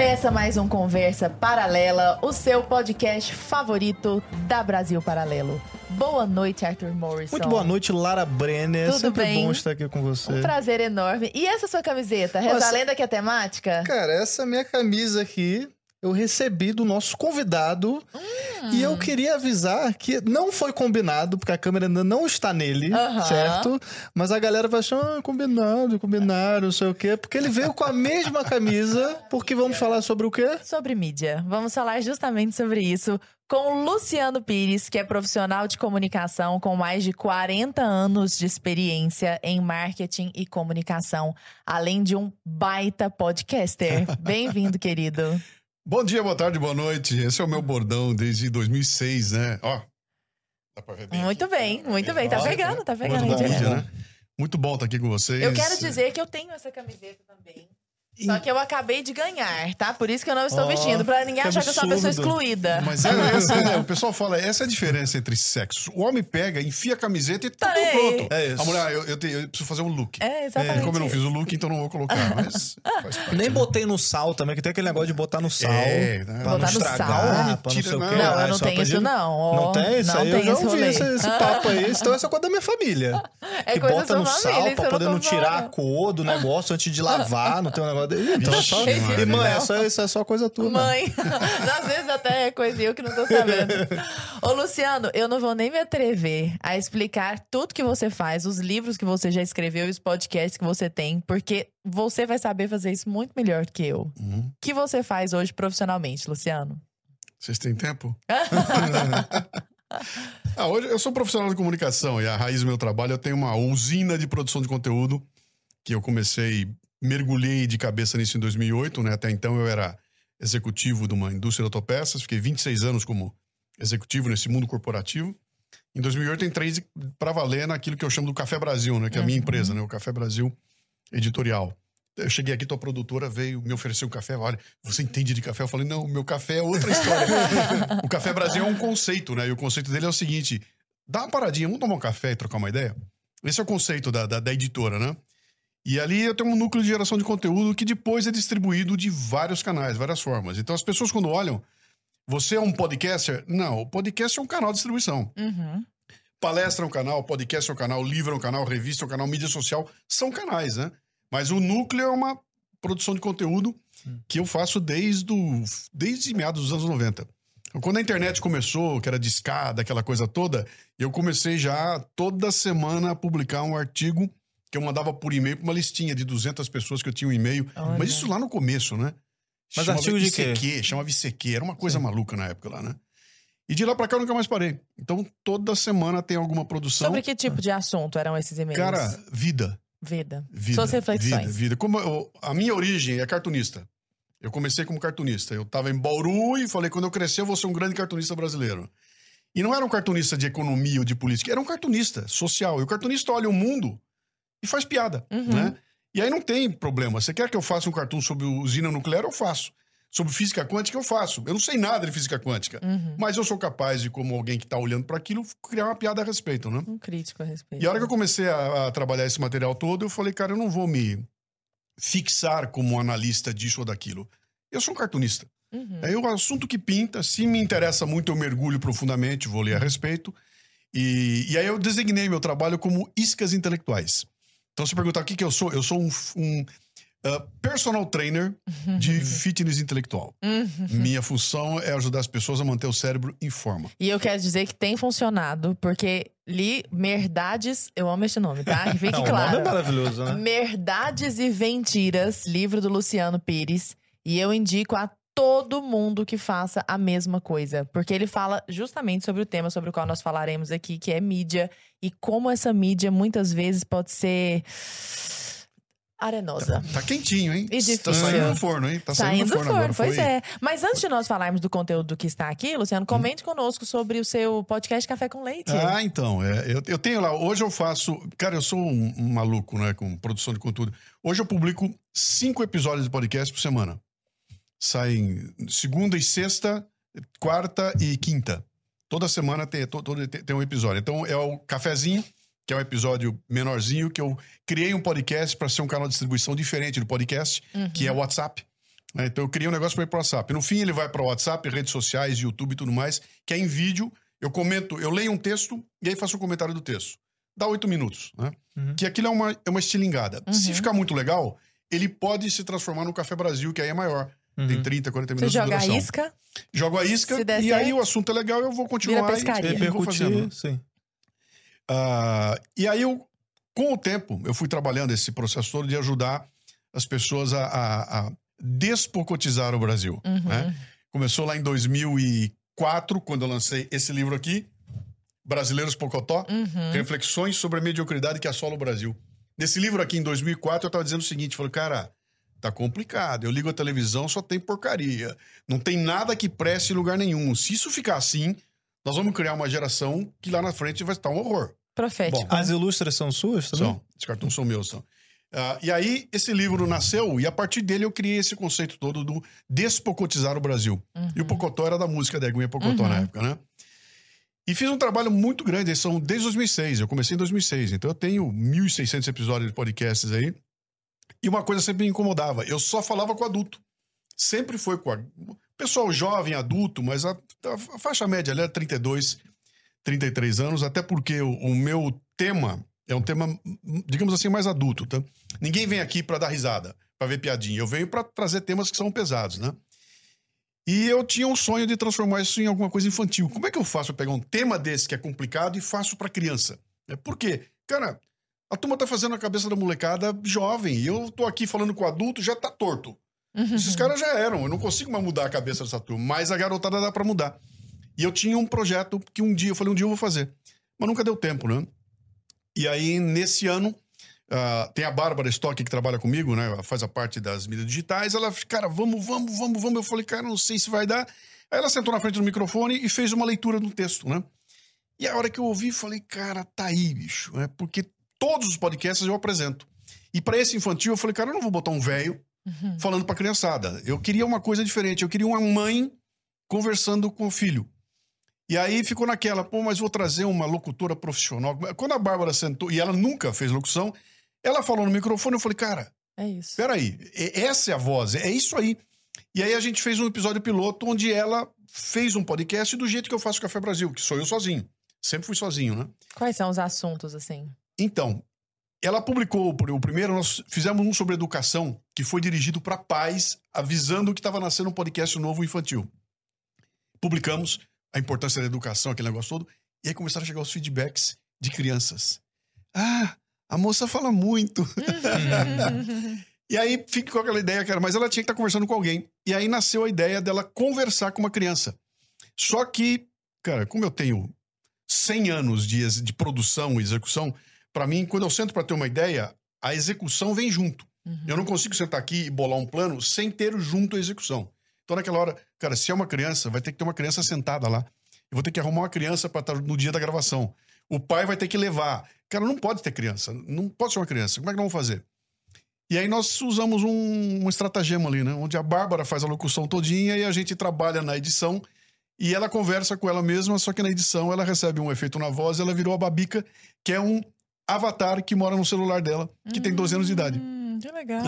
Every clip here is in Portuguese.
Começa mais um Conversa Paralela, o seu podcast favorito da Brasil Paralelo. Boa noite, Arthur Morrison. Muito boa noite, Lara Brenner. Tudo Sempre bem? bom estar aqui com você. Um prazer enorme. E essa sua camiseta? Reza Nossa. a lenda que é temática? Cara, essa minha camisa aqui eu recebi do nosso convidado Hum. e eu queria avisar que não foi combinado, porque a câmera ainda não está nele, certo? Mas a galera vai achar, ah, combinado, combinaram, não sei o quê, porque ele veio com a mesma camisa, porque vamos falar sobre o quê? Sobre mídia. Vamos falar justamente sobre isso com o Luciano Pires, que é profissional de comunicação com mais de 40 anos de experiência em marketing e comunicação, além de um baita podcaster. Bem-vindo, querido. Bom dia, boa tarde, boa noite. Esse é o meu bordão desde 2006, né? Ó. Dá pra ver bem Muito aqui. bem, muito bem. Tá pegando, tá pegando. Muito bom, né? Muito bom estar aqui com vocês. Eu quero dizer que eu tenho essa camiseta também. Só que eu acabei de ganhar, tá? Por isso que eu não estou Ó, vestindo, pra ninguém achar que eu sou uma pessoa excluída. Mas é, essa, é, o pessoal fala, essa é a diferença entre sexos. O homem pega, enfia a camiseta e tá pronto. É isso. A mulher, eu, eu, tenho- eu preciso fazer um look. É, exatamente. Como eu não fiz o look, então não vou colocar. Mas faz parte, Nem né? botei no sal também, que tem aquele negócio de botar no sal. É, né? Pra Botar não no estragar, sal? pra não Mentira, sei o não. quê. Não, Ah, eu não só tenho isso, não. Não tem isso Não aí? tem eu ouvi rolê. esse, esse papo aí. Então essa é coisa da minha família. É que coisa bota no sal pra poder não tirar a cor do negócio antes de lavar, não tem um negócio dele. Então é só... E, mãe, Maria. essa, isso é só coisa tua. né? Mãe, às vezes até é coisa eu que não tô sabendo. Ô, Luciano, eu não vou nem me atrever a explicar tudo que você faz, os livros que você já escreveu e os podcasts que você tem, porque você vai saber fazer isso muito melhor que eu. O Uhum. que você faz hoje profissionalmente, Luciano? Vocês têm tempo? ah, hoje eu sou profissional de comunicação e a raiz do meu trabalho eu tenho uma usina de produção de conteúdo que eu comecei, mergulhei de cabeça nisso em 2008, né? Até então eu era executivo de uma indústria de autopeças, fiquei 26 anos como executivo nesse mundo corporativo. Em 2008 entrei para valer naquilo que eu chamo do Café Brasil, né? Que é a minha Uhum. empresa, né? O Café Brasil Editorial. Eu cheguei aqui, tua produtora veio me oferecer um café. Olha, você entende de café? Eu falei, não, meu café é outra história. o Café Brasil é um conceito, né? E o conceito dele é o seguinte: dá uma paradinha, vamos tomar um café e trocar uma ideia? Esse é o conceito da, da, da editora, né? E ali eu tenho um núcleo de geração de conteúdo que depois é distribuído de vários canais, várias formas. Então as pessoas, quando olham, você é um podcaster? Não, o podcast é um canal de distribuição. Uhum. Palestra é um canal, podcast é um canal, livro é um canal, revista é um canal, mídia social são canais, né? Mas o núcleo é uma produção de conteúdo que eu faço desde, o, desde meados dos anos 90. Então, Quando a internet começou, que era de escada, aquela coisa toda, eu comecei já toda semana a publicar um artigo que eu mandava por e-mail para uma listinha de 200 pessoas que eu tinha um e-mail. Olha. Mas isso lá no começo, né? Mas Chamava artigo de quê? ICQ, chamava ICQ, era uma coisa maluca na época lá, né? E de lá pra cá eu nunca mais parei. Então toda semana tem alguma produção. Sobre que tipo de assunto eram esses e-mails? Cara, vida. vida. Vida. Suas reflexões. Vida, vida. Como eu- a minha origem é cartunista. Eu comecei como cartunista. Eu tava em Bauru e falei, quando eu crescer, eu vou ser um grande cartunista brasileiro. E não era um cartunista de economia ou de política, era um cartunista social. E o cartunista olha o mundo e faz piada, Uhum. né? E aí não tem problema. Você quer que eu faça um cartoon sobre usina nuclear? Eu faço. Sobre física quântica, eu faço. Eu não sei nada de física quântica. Uhum. Mas eu sou capaz de, como alguém que tá olhando para aquilo, criar uma piada a respeito, né? Um crítico a respeito. E a hora que eu comecei a, a trabalhar esse material todo, eu falei, cara, eu não vou me fixar como analista disso ou daquilo. Eu sou um cartunista. Uhum. É o assunto que pinta, se me interessa muito, eu mergulho profundamente, vou ler a respeito. E, e aí eu designei meu trabalho como iscas intelectuais. Então, se perguntar o que, que eu sou, eu sou um, um, uh, personal trainer de fitness intelectual. Uhum. Minha função é ajudar as pessoas a manter o cérebro em forma. E eu quero dizer que tem funcionado, porque li Merdades, eu amo esse nome, tá? Que fique Não, o claro. nome é maravilhoso, né? Merdades e Mentiras, livro do Luciano Pires. E eu indico a todo mundo que faça a mesma coisa. Porque ele fala justamente sobre o tema sobre o qual nós falaremos aqui, que é mídia. E como essa mídia muitas vezes pode ser arenosa. Tá quentinho, hein? E difícil. Tá saindo do forno, hein? Tá saindo, Saindo do forno, agora. pois Foi- é. Mas antes de nós falarmos do conteúdo que está aqui, Luciano, comente conosco sobre o seu podcast Café com Leite. Ah, então. É, eu, eu tenho lá. Hoje eu faço. Cara, eu sou um, um maluco, né? Com produção de conteúdo. Hoje eu publico cinco episódios de podcast por semana. Saem segunda e sexta, quarta e quinta. Toda semana tem, to- todo- tem, um episódio. Então é o Cafezinho, que é um episódio menorzinho, que eu criei um podcast para ser um canal de distribuição diferente do podcast, que é o WhatsApp. né? Então eu criei um negócio para ir pro WhatsApp. No fim, ele vai para o WhatsApp, redes sociais, YouTube e tudo mais, que é em vídeo. Eu comento, eu leio um texto e aí faço um comentário do texto. Dá oito minutos, né? Uhum. Que aquilo é uma, é uma estilingada. Uhum. Se ficar muito legal, ele pode se transformar no Café Brasil, que aí é maior. Tem Uhum. 30, 40 Você minutos de joga a duração. isca? Jogo a isca e aí o assunto é legal, eu vou continuar e, e vou fazendo. Sim. Ah, e aí, eu, com o tempo, eu fui trabalhando esse processo todo de ajudar as pessoas a, a- a despocotizar o Brasil. Uhum. né? Começou lá em 2004, quando eu lancei esse livro aqui, Brasileiros Pocotó, Uhum. Reflexões sobre a Mediocridade que assola o Brasil. Nesse livro aqui, em 2004, eu estava dizendo o seguinte, falei, cara, tá complicado, eu ligo a televisão, só tem porcaria. Não tem nada que preste em lugar nenhum. Se isso ficar assim, nós vamos criar uma geração que lá na frente vai estar um horror. Profético. Bom, As ilustras são suas também? São. Os cartões são meus, são. Ah, e aí, esse livro nasceu, e a partir dele eu criei esse conceito todo do despocotizar o Brasil. E o Pocotó era da música da Eguinha Pocotó Uhum. na época, né? E fiz um trabalho muito grande, eles são desde 2006, eu comecei em 2006, então eu tenho 1.600 episódios de podcasts aí. E uma coisa sempre me incomodava, eu só falava com adulto. Sempre foi com a... pessoal jovem, adulto, mas a, a faixa média ali é 32, 33 anos, até porque o, o meu tema é um tema, digamos assim, mais adulto, tá? Ninguém vem aqui para dar risada, para ver piadinha. Eu venho para trazer temas que são pesados, né? E eu tinha um sonho de transformar isso em alguma coisa infantil. Como é que eu faço pra pegar um tema desse que é complicado e faço para criança? É por quê? Cara, a turma tá fazendo a cabeça da molecada jovem e eu tô aqui falando com o adulto, já tá torto. Uhum. Esses caras já eram, eu não consigo mais mudar a cabeça dessa turma, mas a garotada dá pra mudar. E eu tinha um projeto que um dia, eu falei, um dia eu vou fazer. Mas nunca deu tempo, né? E aí, nesse ano, ah, tem a Bárbara Stock que trabalha comigo, né? Ela faz a parte das mídias digitais. Ela, cara, vamos, vamos, vamos, vamos. Eu falei, cara, não sei se vai dar. Aí ela sentou na frente do microfone e fez uma leitura do texto, né? E a hora que eu ouvi, falei, cara, tá aí, bicho. É porque todos os podcasts eu apresento. E para esse infantil, eu falei, cara, eu não vou botar um velho Uhum. falando pra criançada. Eu queria uma coisa diferente. Eu queria uma mãe conversando com o filho. E aí ficou naquela, pô, mas vou trazer uma locutora profissional. Quando a Bárbara sentou, e ela nunca fez locução, ela falou no microfone, eu falei, cara, É isso. peraí, essa é a voz, é isso aí. E aí a gente fez um episódio piloto onde ela fez um podcast do jeito que eu faço Café Brasil, que sou eu sozinho. Sempre fui sozinho, né? Quais são os assuntos, assim? Então, ela publicou o primeiro, nós fizemos um sobre educação, que foi dirigido para pais, avisando que estava nascendo um podcast novo infantil. Publicamos a importância da educação, aquele negócio todo, e aí começaram a chegar os feedbacks de crianças. Ah, a moça fala muito. E aí fica com aquela ideia, cara, mas ela tinha que estar conversando com alguém. E aí nasceu a ideia dela conversar com uma criança. Só que, cara, como eu tenho 100 anos de, de produção e execução, para mim, quando eu sento para ter uma ideia, a execução vem junto. Uhum. Eu não consigo sentar aqui e bolar um plano sem ter junto a execução. Então, naquela hora, cara, se é uma criança, vai ter que ter uma criança sentada lá. Eu vou ter que arrumar uma criança para estar no dia da gravação. O pai vai ter que levar. Cara, não pode ter criança. Não pode ser uma criança. Como é que nós vamos fazer? E aí nós usamos um, um estratagema ali, né? Onde a Bárbara faz a locução todinha e a gente trabalha na edição e ela conversa com ela mesma, só que na edição ela recebe um efeito na voz, ela virou a Babica, que é um avatar que mora no celular dela, que tem 12 anos de idade. Hum, que legal.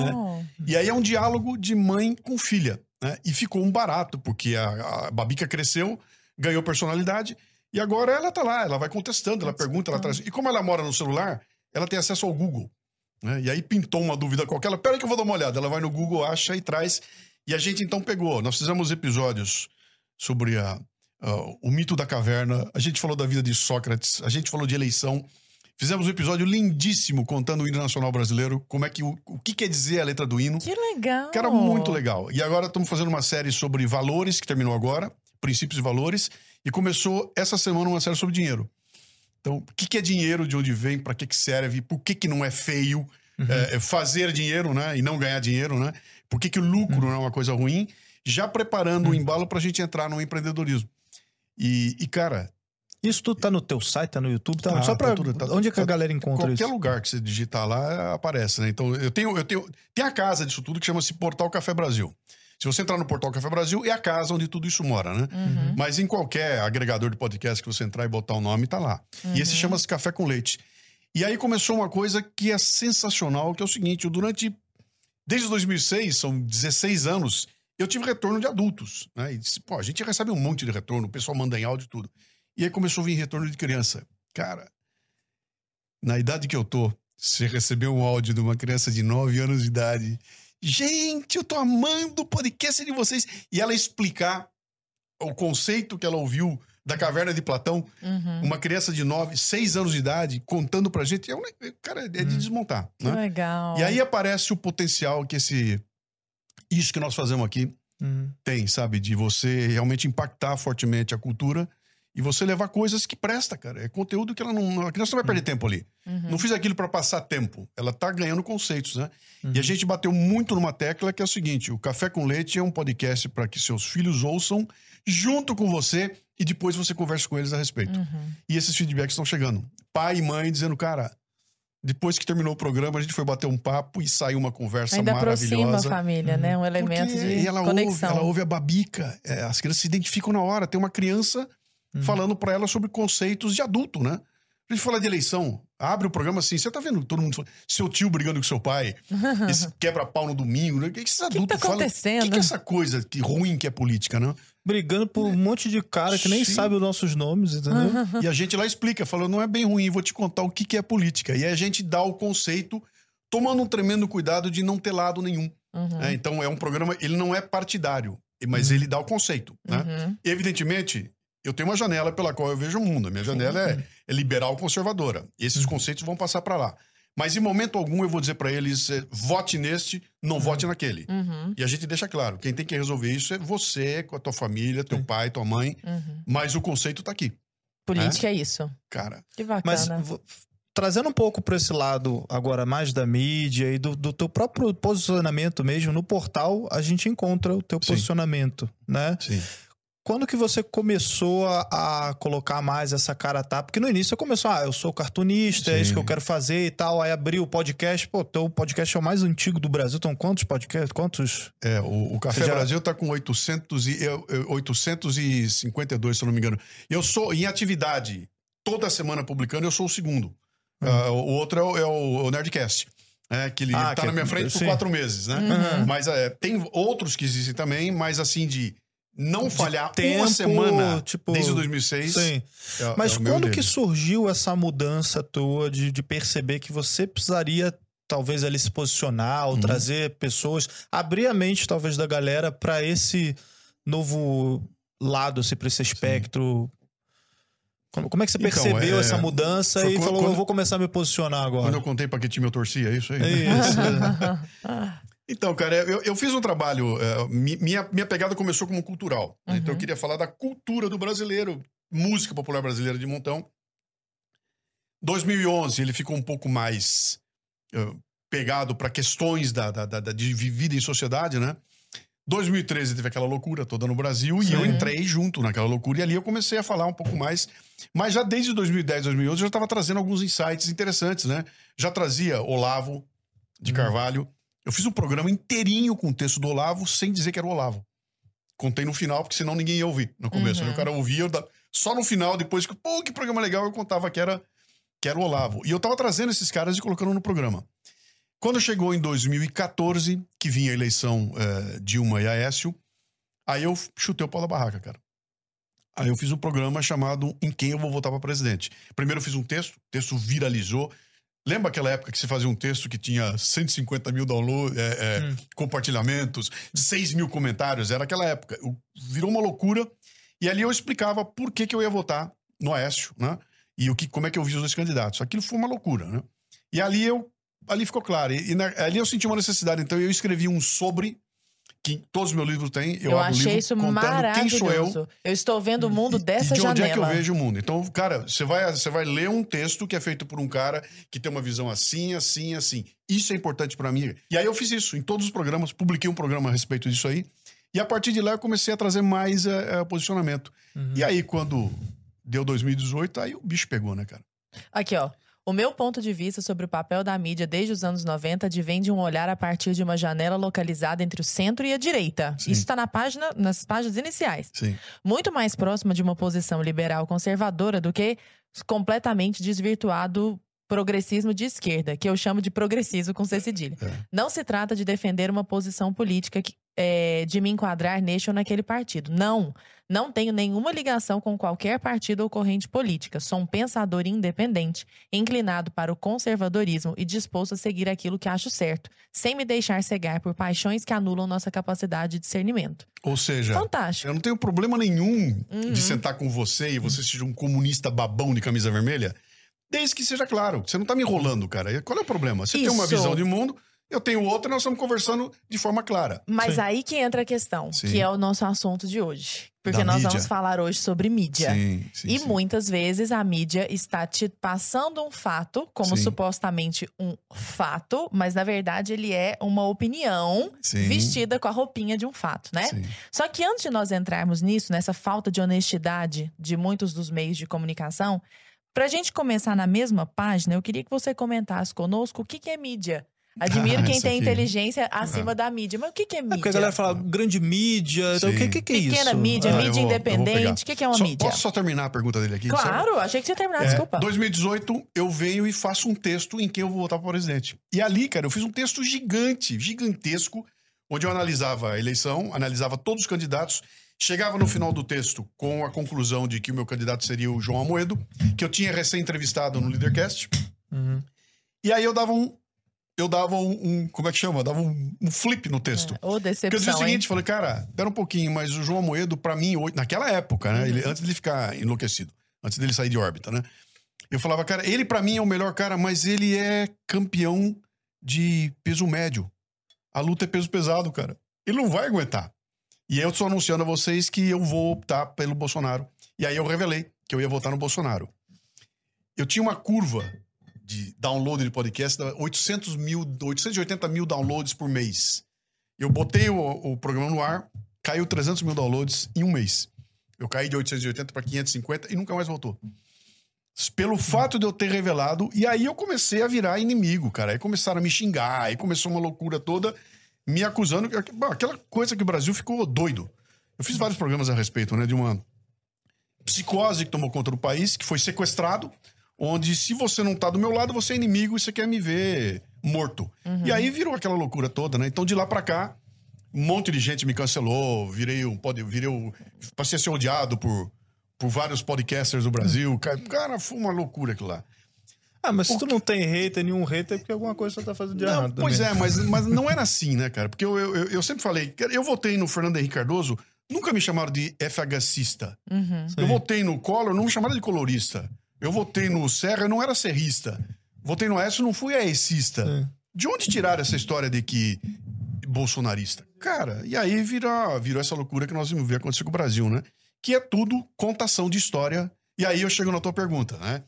E aí é um diálogo de mãe com filha, né? E ficou um barato, porque a, a Babica cresceu, ganhou personalidade, e agora ela tá lá, ela vai contestando, ela pergunta, ela traz. E como ela mora no celular, ela tem acesso ao Google. Né? E aí pintou uma dúvida qualquer, ela, peraí que eu vou dar uma olhada. Ela vai no Google, acha e traz. E a gente então pegou. Nós fizemos episódios sobre a, a- o mito da caverna, a gente falou da vida de Sócrates, a gente falou de eleição. Fizemos um episódio lindíssimo contando o hino nacional brasileiro, como é que o, o que quer dizer a letra do hino. Que legal. Cara, muito legal. E agora estamos fazendo uma série sobre valores, que terminou agora, princípios e valores, e começou essa semana uma série sobre dinheiro. Então, o que, que é dinheiro, de onde vem, para que, que serve, por que, que não é feio é, é fazer dinheiro, né? E não ganhar dinheiro, né? Por que, que o lucro não é uma coisa ruim? Já preparando o embalo para a gente entrar no empreendedorismo. E, e, cara, Isso tudo tá no teu site, tá no YouTube, tá, Tá, só tá pra... tudo, tá- onde é que a tá- galera encontra Qualquer isso? lugar que você digitar lá aparece, né? Então eu tenho, eu tenho. Tem a casa disso tudo que chama-se Portal Café Brasil. Se você entrar no Portal Café Brasil, é a casa onde tudo isso mora, né? Uhum. Mas em qualquer agregador de podcast que você entrar e botar o nome, tá lá. E esse chama-se Café com Leite. E aí começou uma coisa que é sensacional, que é o seguinte: eu durante. Desde 2006, são 16 anos eu tive retorno de adultos, né? E disse, pô, a gente recebe um monte de retorno, o pessoal manda em áudio e tudo. E aí começou a vir retorno de criança. Cara, na idade que eu tô, você recebeu um áudio de uma criança de 9 anos de idade. Gente, eu tô amando o podcast de vocês. E ela explicar o conceito que ela ouviu da caverna de Platão, Uhum. uma criança de 9, 6 anos de idade, contando pra gente, é um, ne- cara, é de Hum. desmontar, né? legal. E aí aparece o potencial que esse isso que nós fazemos aqui Hum. tem, sabe, de você realmente impactar fortemente a cultura e você levar coisas que presta, cara. É conteúdo que ela não, a criança não vai perder tempo ali. Uhum. Não fiz aquilo pra passar tempo. Ela tá ganhando conceitos, né? Uhum. E a gente bateu muito numa tecla que é o seguinte: o Café com Leite é um podcast para que seus filhos ouçam junto com você e depois você converse com eles a respeito. Uhum. E esses feedbacks estão chegando. Pai e mãe dizendo, cara, depois que terminou o programa, a gente foi bater um papo e saiu uma conversa Ainda aproxima a maravilhosa. família, né? Um elemento Porque de ela ouve, conexão. ela ouve a babica. É, as crianças se identificam na hora. Tem uma criança Uhum. falando pra ela sobre conceitos de adulto, né? A gente fala de eleição, abre o programa assim, você tá vendo todo mundo falando, seu tio brigando com seu pai, esse quebra-pau no domingo, né? O que que esses O que adultos tá falam? O acontecendo? que, que é essa coisa que ruim que é política, né? Brigando por um monte de cara que nem Sim. sabe os nossos nomes, entendeu? E a gente lá explica, falou, não é bem ruim, vou te contar o que, que é política. E aí a gente dá o conceito, tomando um tremendo cuidado de não ter lado nenhum. Uhum. né? Então é um programa, ele não é partidário, mas ele dá o conceito. Né? Uhum. Evidentemente, eu tenho uma janela pela qual eu vejo o mundo. A minha janela é, é liberal conservadora. E esses conceitos vão passar para lá. Mas em momento algum eu vou dizer para eles: eh, vote neste, não vote naquele. Uhum. E a gente deixa claro: quem tem que resolver isso é você, com a tua família, teu Sim. pai, tua mãe. Uhum. Mas o conceito tá aqui. Política é isso. Cara, Que Mas bacana. vo- trazendo um pouco para esse lado agora mais da mídia e do, do teu próprio posicionamento mesmo, no portal a gente encontra o teu Sim. posicionamento, né? sim. Quando que você começou a, a colocar mais essa cara a tapa? Porque no início você começou, ah, eu sou cartunista, é Sim. isso que eu quero fazer e tal. Aí abriu o podcast, pô, teu podcast é o mais antigo do Brasil. Então, quantos podcasts? Quantos? É, o, o Café já- Brasil tá com 800 e, eu- eu- 852, se eu não me engano. Eu sou em atividade, toda semana publicando, eu sou o segundo. Ah, o outro é o, é o- Nerdcast. né, que ele Ah, tá que- na minha frente por sim. quatro meses, né? Uhum. Mas é, tem outros que existem também, mas assim, de não De falhar tempo, uma semana tipo, desde 2006. Sim. é- Mas é o meu quando que surgiu essa mudança tua de, de perceber que você precisaria talvez ali se posicionar ou Uhum. trazer pessoas, abrir a mente talvez da galera para esse novo lado, assim, para esse espectro? Como, como é que você Então, percebeu é, essa mudança foi e quando- falou, eu quando- vou começar a me posicionar Quando agora? eu contei pra que time eu torcia, é isso aí? É isso. Então, cara, eu, eu fiz um trabalho. mi- minha, minha pegada começou como cultural. né? Então, eu Uhum. queria falar da cultura do brasileiro, música popular brasileira de montão. 2011, ele ficou um pouco mais eh, pegado para questões da, da, da- da- de vida em sociedade, né? 2013 teve aquela loucura toda no Brasil e eu Sim. entrei junto naquela loucura e ali eu comecei a falar um pouco mais. Mas já desde 2010, 2011 eu já estava trazendo alguns insights interessantes, né? Já trazia Olavo de Uhum. Carvalho. Eu fiz um programa inteirinho com o texto do Olavo sem dizer que era o Olavo. Contei no final, porque senão ninguém ia ouvir no começo. Uhum. O cara ouvia, da- só no final, depois que, pô, que programa legal, eu contava que era, que era o Olavo. E eu tava trazendo esses caras e colocando no programa. Quando chegou em 2014, que vinha a eleição eh, Dilma e Aécio, aí eu chutei o pau da barraca, cara. Aí eu fiz um programa chamado Em Quem Eu Vou Votar para Presidente. Primeiro eu fiz um texto, o texto viralizou. Lembra aquela época que você fazia um texto que tinha 150 mil downloads, é, é, Hum. compartilhamentos, 6 mil comentários? Era aquela época. Eu- Virou uma loucura. E ali eu explicava por que, que eu ia votar no Aécio, né? E o que, como é que eu vi os dois candidatos. Aquilo foi uma loucura, né? E ali eu ali ficou claro. E, e na- ali eu senti uma necessidade. Então eu escrevi um sobre, que todos os meus livros têm. Eu, Eu, achei livro isso contando quem sou eu. maravilhoso. Eu estou vendo o mundo dessa e de onde janela. é que eu vejo o mundo. Então, cara, você vai, você vai ler um texto que é feito por um cara que tem uma visão assim, assim, assim. Isso é importante pra mim. E aí eu fiz isso em todos os programas, publiquei um programa a respeito disso aí. E a partir de lá eu comecei a trazer mais eh, eh, posicionamento. Uhum. E aí, quando deu 2018, aí o bicho pegou, né, cara? Aqui, ó. O meu ponto de vista sobre o papel da mídia desde os anos 90 advém de um olhar a partir de uma janela localizada entre o centro e a direita. Sim. Isso está na página, nas páginas iniciais. Sim. Muito mais próxima de uma posição liberal conservadora do que completamente desvirtuado progressismo de esquerda, que eu chamo de progressismo com C cedilha. É. Não se trata de defender uma posição política que, é, de me enquadrar neste ou naquele partido. Não. Não tenho nenhuma ligação com qualquer partido ou corrente política. Sou um pensador independente, inclinado para o conservadorismo e disposto a seguir aquilo que acho certo, sem me deixar cegar por paixões que anulam nossa capacidade de discernimento. Ou seja, Fantástico. eu não tenho problema nenhum Uhum. de sentar com você e você seja um comunista babão de camisa vermelha, desde que seja claro. Você não tá me enrolando, cara. Qual é o problema? Você tem uma Isso. visão de mundo, eu tenho outra, nós estamos conversando de forma clara. Mas Sim. aí que entra a questão, Sim. que é o nosso assunto de hoje. Porque Da nós mídia. vamos falar hoje sobre mídia. Sim, sim. E sim. muitas vezes a mídia está te passando um fato, como Sim. supostamente um fato, mas na verdade ele é uma opinião Sim. vestida com a roupinha de um fato, né? Sim. Só que antes de nós entrarmos nisso, nessa falta de honestidade de muitos dos meios de comunicação, pra gente começar na mesma página, eu queria que você comentasse conosco o que, que é mídia. Admiro Ah, quem tem aqui. inteligência acima da mídia. Mas o que, que é É mídia? porque a galera fala grande mídia. Então, o que, que, que é isso? Pequena mídia, Ah, mídia vou- eu vou independente. O que, que é uma Só- mídia? Posso só terminar a pergunta dele aqui? Claro, achei que você ia terminar, É, desculpa. 2018, eu venho e faço um texto em que eu vou votar para presidente. E ali, cara, eu fiz um texto gigante, gigantesco, onde eu analisava a eleição, analisava todos os candidatos, chegava no final do texto com a conclusão de que o meu candidato seria o João Amoedo, que eu tinha recém-entrevistado no Leadercast. Uhum. E aí eu dava um. Eu dava um. um- como é que chama? Eu dava um, um flip no texto. Ô, Porque eu dizia o decepção, hein? seguinte, falei, cara, pera um pouquinho, mas o João Amoedo, pra mim, naquela época, né? ele- antes dele ficar enlouquecido, antes dele sair de órbita, né? Eu falava, cara, ele pra mim é o melhor cara, mas ele é campeão de peso médio. A luta é peso pesado, cara. Ele não vai aguentar. E eu tô anunciando a vocês que eu vou optar pelo Bolsonaro. E aí eu revelei que eu ia votar no Bolsonaro. Eu tinha uma curva de download de podcast, dava 800 mil, 880 mil downloads por mês. Eu botei o, o programa no ar, caiu 300 mil downloads em um mês. Eu caí de 880 para 550 e nunca mais voltou. Pelo fato de eu ter revelado, e aí eu comecei a virar inimigo, cara. Aí começaram a me xingar, aí começou uma loucura toda, me acusando. Bom, aquela coisa que o Brasil ficou doido. Eu fiz vários programas a respeito, né? De uma psicose que tomou conta do país, que foi sequestrado, onde se você não tá do meu lado, você é inimigo e você quer me ver morto. Uhum. E aí virou aquela loucura toda, né? Então de lá pra cá, um monte de gente me cancelou, virei um pode, virei um, passei a ser odiado por, por vários podcasters do Brasil. Cara, cara, foi uma loucura aquilo lá. Ah, mas se tu não tem hater, nenhum hater, é porque alguma coisa você tá fazendo de Não, errado. pois também. é, mas, mas não era assim, né, cara? Porque eu, eu, eu- sempre falei, eu votei no Fernando Henrique Cardoso, nunca me chamaram de FHCista. Uhum. Eu votei no Collor, não me chamaram de colorista. Eu votei no Serra, eu não era serrista. Votei no Aécio, não fui aecista. Sim. De onde tiraram essa história de que bolsonarista? Cara, e aí virou, virou essa loucura que nós vimos ver acontecer com o Brasil, né? Que é tudo contação de história. E aí eu chego na tua pergunta, né?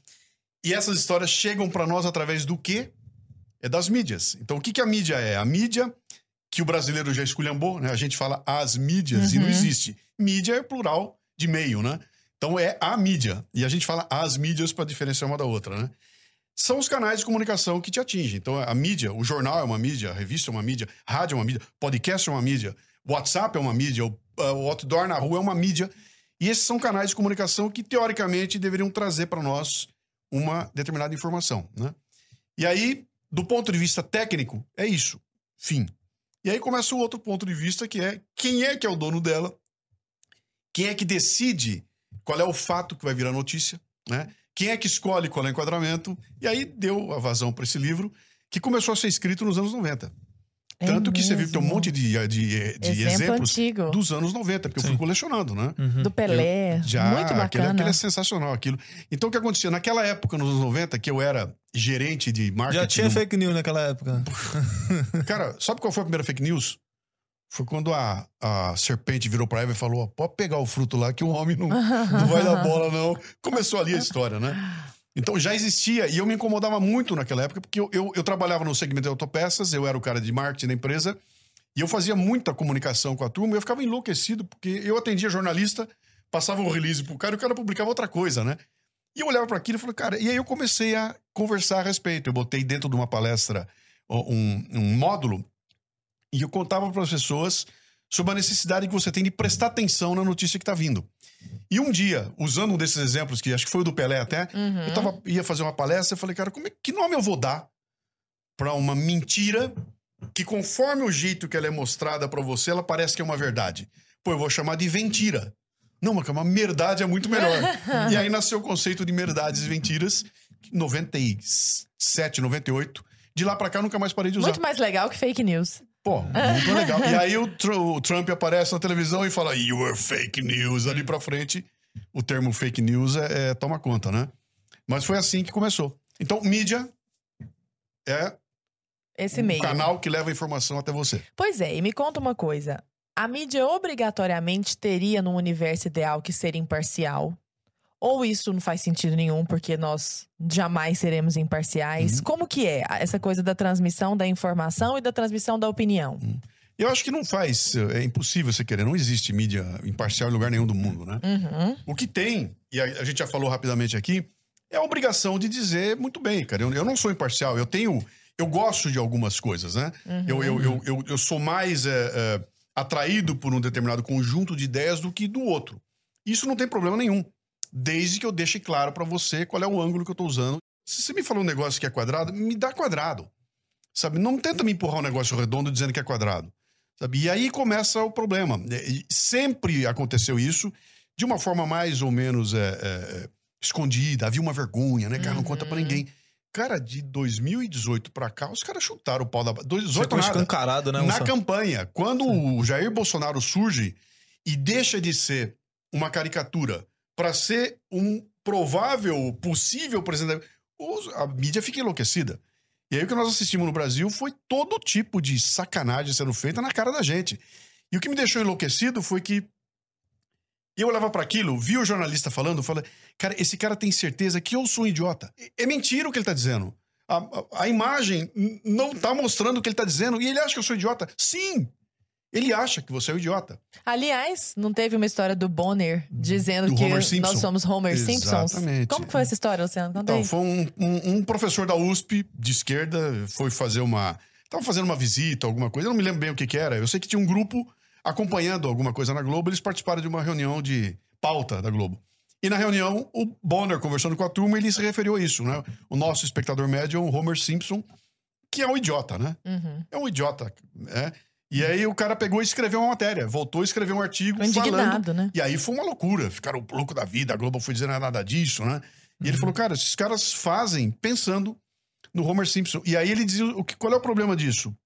E essas histórias chegam pra nós através do quê? É das mídias. Então, o que, que a mídia é? A mídia, que o brasileiro já esculhambou, né? A gente fala as mídias e não Uhum. existe. Mídia é plural de meio, né? Então é a mídia. E a gente fala as mídias para diferenciar uma da outra, né? São os canais de comunicação que te atingem. Então a mídia, o jornal é uma mídia, a revista é uma mídia, rádio é uma mídia, podcast é uma mídia, WhatsApp é uma mídia, o, uh, o outdoor na rua é uma mídia. E esses são canais de comunicação que, teoricamente, deveriam trazer para nós uma determinada informação, né? E aí, do ponto de vista técnico, é isso. Fim. E aí começa o outro ponto de vista, que é quem é que é o dono dela, quem é que decide qual é o fato que vai virar notícia, né? Quem é que escolhe qual é o enquadramento? E aí deu a vazão para esse livro, que começou a ser escrito nos anos 90. É Tanto que você viu que tem um mesmo. monte de, de, de Exemplo exemplos antigo. dos anos 90, porque eu fui Sim. colecionando, né? Uhum. Do Pelé. Já, Muito aquele, bacana. aquele é sensacional, aquilo. Então, o que acontecia? Naquela época, nos anos 90, que eu era gerente de marketing... Já tinha numa- fake news naquela época. Cara, sabe qual foi a primeira fake news? Foi quando a, a serpente virou pra Eva e falou: pode pegar o fruto lá que o homem não, não vai dar bola, não. Começou ali a história, né? Então já existia, e eu me incomodava muito naquela época, porque eu, eu, eu trabalhava no segmento de autopeças, eu era o cara de marketing da empresa, e eu fazia muita comunicação com a turma, e eu ficava enlouquecido, porque eu atendia jornalista, passava o release pro cara e o cara publicava outra coisa, né? E eu olhava para aquilo e falei, cara, e aí eu comecei a conversar a respeito. Eu botei dentro de uma palestra um, um módulo e eu contava para as pessoas sobre a necessidade que você tem de prestar atenção na notícia que está vindo. E um dia, usando um desses exemplos, que acho que foi o do Pelé até, Uhum. eu tava, ia fazer uma palestra, eu falei, cara, como é, que nome eu vou dar para uma mentira que conforme o jeito que ela é mostrada pra você, ela parece que é uma verdade. Pô, eu vou chamar de mentira. Não, mas uma verdade é muito melhor. e aí nasceu o conceito de verdades e mentiras, 97, 98. De lá pra cá, nunca mais parei de usar. Muito mais legal que fake news. Pô, muito legal. E aí o, Tr- o Trump aparece na televisão e fala, you were fake news. Ali pra frente, o termo fake news é, é- toma conta, né? Mas foi assim que começou. Então, mídia é Esse o meio. canal que leva a informação até você. Pois é, e me conta uma coisa. A mídia obrigatoriamente teria num universo ideal que ser imparcial? Ou isso não faz sentido nenhum, porque nós jamais seremos imparciais? Uhum. Como que é essa coisa da transmissão da informação e da transmissão da opinião? Eu acho que não faz, é impossível você querer. Não existe mídia imparcial em lugar nenhum do mundo, né? Uhum. O que tem, e a, a gente já falou rapidamente aqui, é a obrigação de dizer muito bem, cara. Eu, eu não sou imparcial, eu tenho. Eu gosto de algumas coisas, né? Uhum. Eu, eu, eu, eu, eu sou mais é, é, atraído por um determinado conjunto de ideias do que do outro. Isso não tem problema nenhum. Desde que eu deixe claro pra você qual é o ângulo que eu tô usando. Se você me falou um negócio que é quadrado, me dá quadrado. Sabe? Não tenta me empurrar um negócio redondo dizendo que é quadrado. Sabe? E aí começa o problema. Sempre aconteceu isso de uma forma mais ou menos é, é, escondida. Havia uma vergonha, né? Cara, não conta pra Uhum. ninguém. Cara, de 2018 pra cá, os caras chutaram o pau da. 2018 Ficou nada. escancarado, né? Na campanha, quando o Jair Bolsonaro surge e deixa de ser uma caricatura para ser um provável, possível presidente, a mídia fica enlouquecida. E aí o que nós assistimos no Brasil foi todo tipo de sacanagem sendo feita na cara da gente. E o que me deixou enlouquecido foi que eu olhava para aquilo, vi o jornalista falando, falei, cara, esse cara tem certeza que eu sou um idiota. É mentira o que ele tá dizendo. A, a- a imagem não tá mostrando o que ele tá dizendo e ele acha que eu sou idiota. Sim! Ele acha que você é um idiota. Aliás, não teve uma história do Bonner dizendo Do que nós somos Homer Simpsons? Exatamente. Como foi essa história, Luciano? Conta Então, foi um, um- um professor da USP, de esquerda, foi fazer uma. Tava fazendo uma visita, alguma coisa, eu não me lembro bem o que, que era. Eu sei que tinha um grupo acompanhando alguma coisa na Globo, eles participaram de uma reunião de pauta da Globo. E na reunião, o Bonner, conversando com a turma, ele se referiu a isso, né? O nosso espectador médio é o Homer Simpson, que é um idiota, né? Uhum. É um idiota, né? E aí o cara pegou e escreveu uma matéria, voltou a escrever um artigo Ficou falando indignado, né? e aí foi uma loucura, ficaram louco da vida, a Globo foi dizendo nada disso, né? E ele falou, cara, esses caras fazem pensando no Homer Simpson. E aí ele dizia, o que, qual é o problema disso?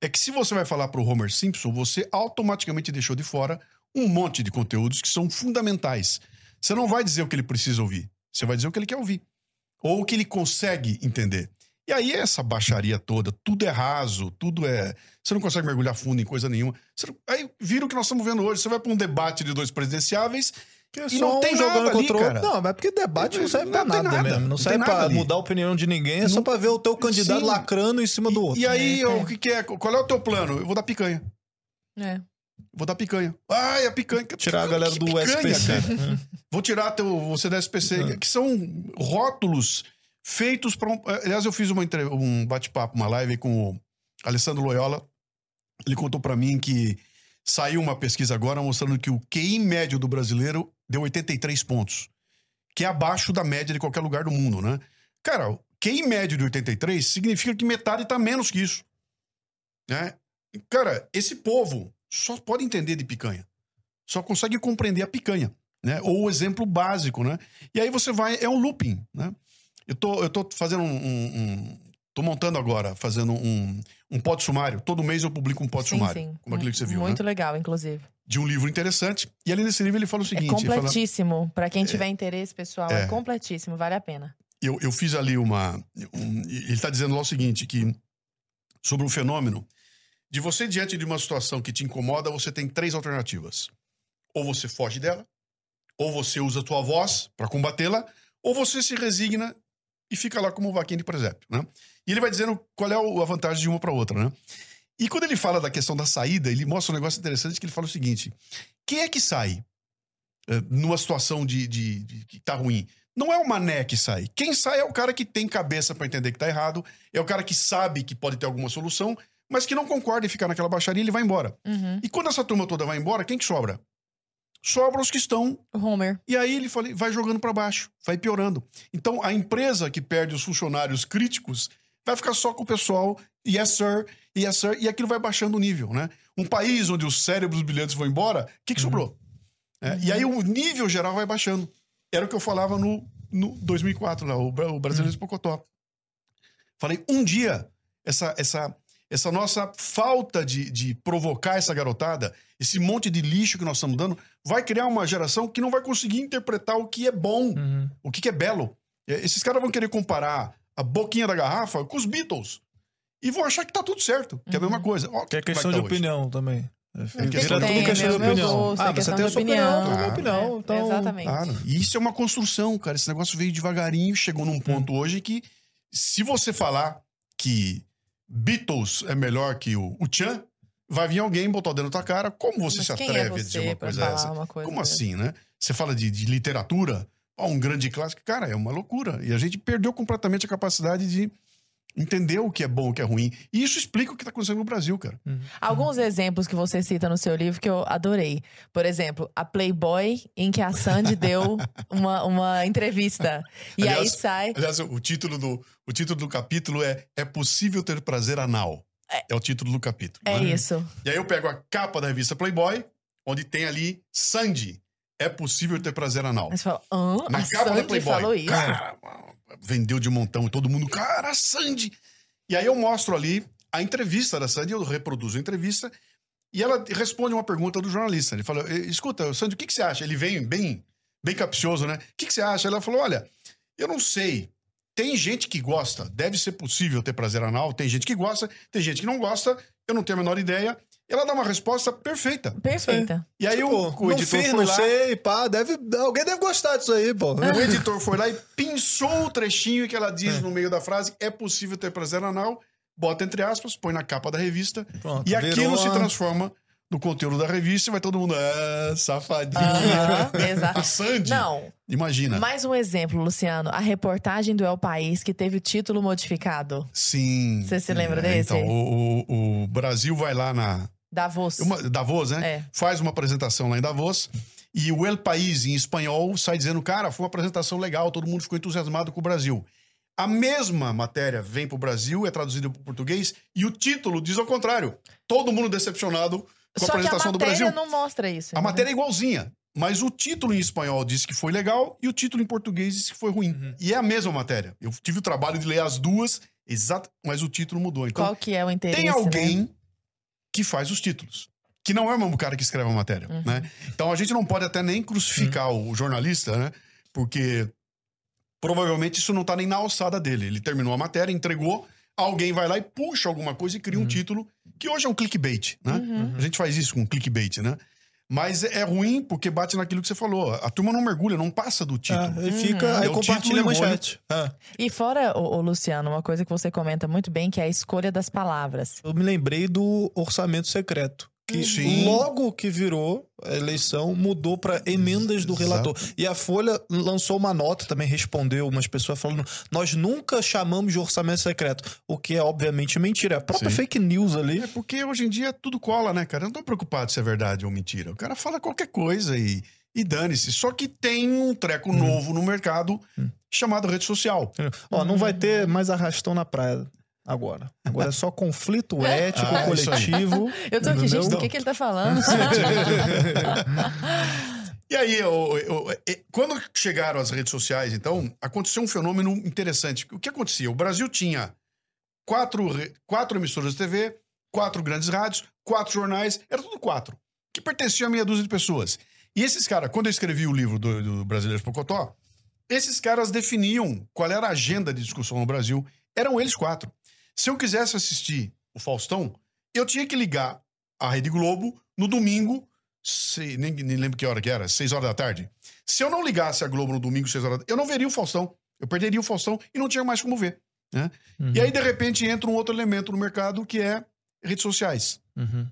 É que se você vai falar pro Homer Simpson, você automaticamente deixou de fora um monte de conteúdos que são fundamentais. Você não vai dizer o que ele precisa ouvir, você vai dizer o que ele quer ouvir. Ou o que ele consegue entender. E aí essa baixaria toda, tudo é raso, tudo é... Você não consegue mergulhar fundo em coisa nenhuma. Você não- Aí vira o que nós estamos vendo hoje. Você vai para um debate de dois presidenciáveis Que é E só não um tem jogando nada ali, contra cara. Não, mas porque debate não serve pra Não tem nada, nada. mesmo. Não, Não serve pra ali. mudar a opinião de ninguém, é só Não- pra ver o teu candidato Sim. lacrando em cima do outro. E aí, É, é. o que, que é? Qual é o teu plano? Eu vou dar picanha. É. Vou dar picanha. Ai, a picanha. Tirar a galera do picanha, SPC. cara? Vou tirar teu, você da SPC, que são rótulos feitos para. Um, aliás, eu fiz uma, entre- um bate-papo, uma live com o Alessandro Loyola. Ele contou para mim que saiu uma pesquisa agora mostrando que o QI médio do brasileiro deu 83 pontos, que é abaixo da média de qualquer lugar do mundo, né? Cara, o QI médio de 83 significa que metade tá menos que isso. Né? Cara, esse povo só pode entender de picanha. Só consegue compreender a picanha, né? Ou o exemplo básico, né? E aí você vai, é um looping, né? Eu tô, eu tô fazendo um, um- tô montando agora, fazendo um, um pod sumário. Todo mês eu publico um pod Sim, sumário, sim. como aquele que você viu, Muito né? legal, inclusive. De um livro interessante. E ali nesse livro ele fala o É seguinte, fala- completíssimo. Pra quem tiver interesse, pessoal, é. É. completíssimo. Vale a pena. eu, eu fiz ali uma. um- ele está dizendo lá o seguinte: que sobre um fenômeno de você, diante de uma situação que te incomoda, você tem três alternativas. Ou você foge dela, ou você usa a tua voz para combatê-la, ou você se resigna e fica lá como vaquinha de presépio, né? E ele vai dizendo qual é a vantagem de uma para outra, né? E quando ele fala da questão da saída, ele mostra um negócio interessante que ele fala o seguinte: quem é que sai eh, numa situação de, de- de- que tá ruim? Não é o mané que sai. Quem sai é o cara que tem cabeça para entender que tá errado, é o cara que sabe que pode ter alguma solução, mas que não concorda em ficar naquela baixaria e ele vai embora. Uhum. E quando essa turma toda vai embora, quem que sobra? Sobra os que estão Homer. e aí ele fala, vai jogando para baixo, vai piorando. Então a empresa que perde os funcionários críticos vai ficar só com o pessoal yes sir, yes sir, e aquilo vai baixando o nível, né? Um país onde os cérebros brilhantes vão embora, o que, que sobrou? É, E aí o nível geral vai baixando. Era o que eu falava no, no 2004, lá, o, o Brasileiro de Pocotó. Falei, um dia, essa, essa, essa nossa falta de, de provocar essa garotada, esse monte de lixo que nós estamos dando, vai criar uma geração que não vai conseguir interpretar o que é bom, Uhum. o que, que é belo. É, Esses caras vão querer comparar a boquinha da garrafa com os Beatles. E vão achar que tá tudo certo, que é a mesma coisa. Ó, Que é como questão que de tá hoje. opinião também. É, questão de- tudo Tem, questão é de opinião. gosto, é ah, você questão tem a de sua opinião, opinião. minha Ah, opinião. é, Então, exatamente. Claro. E isso é uma construção, cara. Esse negócio veio devagarinho, chegou num Hum. ponto hoje que, se você falar que Beatles é melhor que o, o Chan, vai vir alguém botar o dedo na tua cara. Como você Mas se quem atreve é a dizer você uma coisa dessa? uma coisa Como dessa? assim, né? Você fala de, de literatura, um grande clássico. Cara, é uma loucura. E a gente perdeu completamente a capacidade de entender o que é bom, o que é ruim. E isso explica o que tá acontecendo no Brasil, cara. Alguns exemplos que você cita no seu livro que eu adorei. Por exemplo, a Playboy, em que a Sandy deu uma, uma entrevista. E aí Aliás, sai. Aliás, o título do, o título do capítulo é É Possível Ter Prazer Anal. É, o título do capítulo. É né? isso. E aí eu pego a capa da revista Playboy, onde tem ali Sandy. É possível ter prazer anal. Aí você fala, hã? Na a capa da Sandy Playboy. falou isso. Cara, vendeu de montão e todo mundo, cara, Sandy. E aí eu mostro ali a entrevista da Sandy, eu reproduzo a entrevista, e ela responde uma pergunta do jornalista. Ele fala: "E- escuta, Sandy, o que, que você acha? Ele vem bem, bem capcioso, né? O que, que você acha? Ela falou: olha, eu não sei. Tem gente que gosta, deve ser possível ter prazer anal, tem gente que gosta, tem gente que não gosta, eu não tenho a menor ideia. Ela dá uma resposta perfeita. Perfeita. E aí Tipo, o, o não editor fiz, foi não lá, sei, pá, deve, alguém deve gostar disso aí, pô. o editor foi lá e pinçou o trechinho que ela diz no meio da frase: é possível ter prazer anal, bota entre aspas, põe na capa da revista, Pronto, e aquilo virou se uma- transforma no conteúdo da revista e vai todo mundo, ah, safadinha. Exato. A Sandy, Não, imagina. mais um exemplo, Luciano. A reportagem do El País que teve o título modificado. Sim. Você se lembra é, desse? Então, o, o- o Brasil vai lá na. Davos. Uma, Davos, né? É. Faz uma apresentação lá em Davos. E o El País, em espanhol, sai dizendo: cara, foi uma apresentação legal, todo mundo ficou entusiasmado com o Brasil. A mesma matéria vem para o Brasil, é traduzida para o português, e o título diz ao contrário. Todo mundo decepcionado com a Só a apresentação do matéria Brasil. não mostra isso. A né? matéria é igualzinha, mas o título em espanhol disse que foi legal e o título em português disse que foi ruim. Uhum. E é a mesma matéria. Eu tive o trabalho de ler as duas, exato, mas o título mudou. Então, Qual que é o interesse, tem alguém né? Que faz os títulos. Que não é o mesmo cara que escreve a matéria, Uhum. né? Então a gente não pode até nem crucificar o jornalista, né? Porque provavelmente isso não tá nem na alçada dele. Ele terminou a matéria, entregou, alguém vai lá e puxa alguma coisa e cria um título, que hoje é um clickbait, né? Uhum. A gente faz isso com clickbait, né? Mas é ruim porque bate naquilo que você falou. A turma não mergulha, não passa do título. É, aí fica, aí É o compartilha a e o manchete. É. E fora, ô, ô, Luciano, uma coisa que você comenta muito bem, que é a escolha das palavras. Eu me lembrei do orçamento secreto. Que Sim. logo que virou a eleição, mudou para emendas do relator. E a Folha lançou uma nota, também respondeu umas pessoas falando: nós nunca chamamos de orçamento secreto. O que é, obviamente, mentira. A própria Sim. fake news ali. É porque hoje em dia tudo cola, né, cara? Eu não tô preocupado se é verdade ou mentira. O cara fala qualquer coisa e, e dane-se. Só que tem um treco Hum. novo no mercado chamado rede social. Ó, não vai ter mais arrastão na praia agora. Agora é só conflito ético, Ah, isso aí. coletivo. Eu tô aqui, entendeu? gente, do que, que ele tá falando? E aí, eu- eu- eu- quando chegaram as redes sociais, então, aconteceu um fenômeno interessante. O que acontecia? O Brasil tinha quatro, quatro emissoras de TV, quatro grandes rádios, quatro jornais, era tudo quatro, que pertenciam a meia dúzia de pessoas. E esses caras, quando eu escrevi o livro do, do Brasileiros Pocotó, esses caras definiam qual era a agenda de discussão no Brasil. Eram eles quatro. Se eu quisesse assistir o Faustão, eu tinha que ligar a Rede Globo no domingo, se- nem, nem lembro que hora que era, seis horas da tarde. Se eu não ligasse a Globo no domingo, seis horas da tarde, eu não veria o Faustão. Eu perderia o Faustão e não tinha mais como ver. né? Uhum. E aí, de repente, entra um outro elemento no mercado que é redes sociais, Uhum.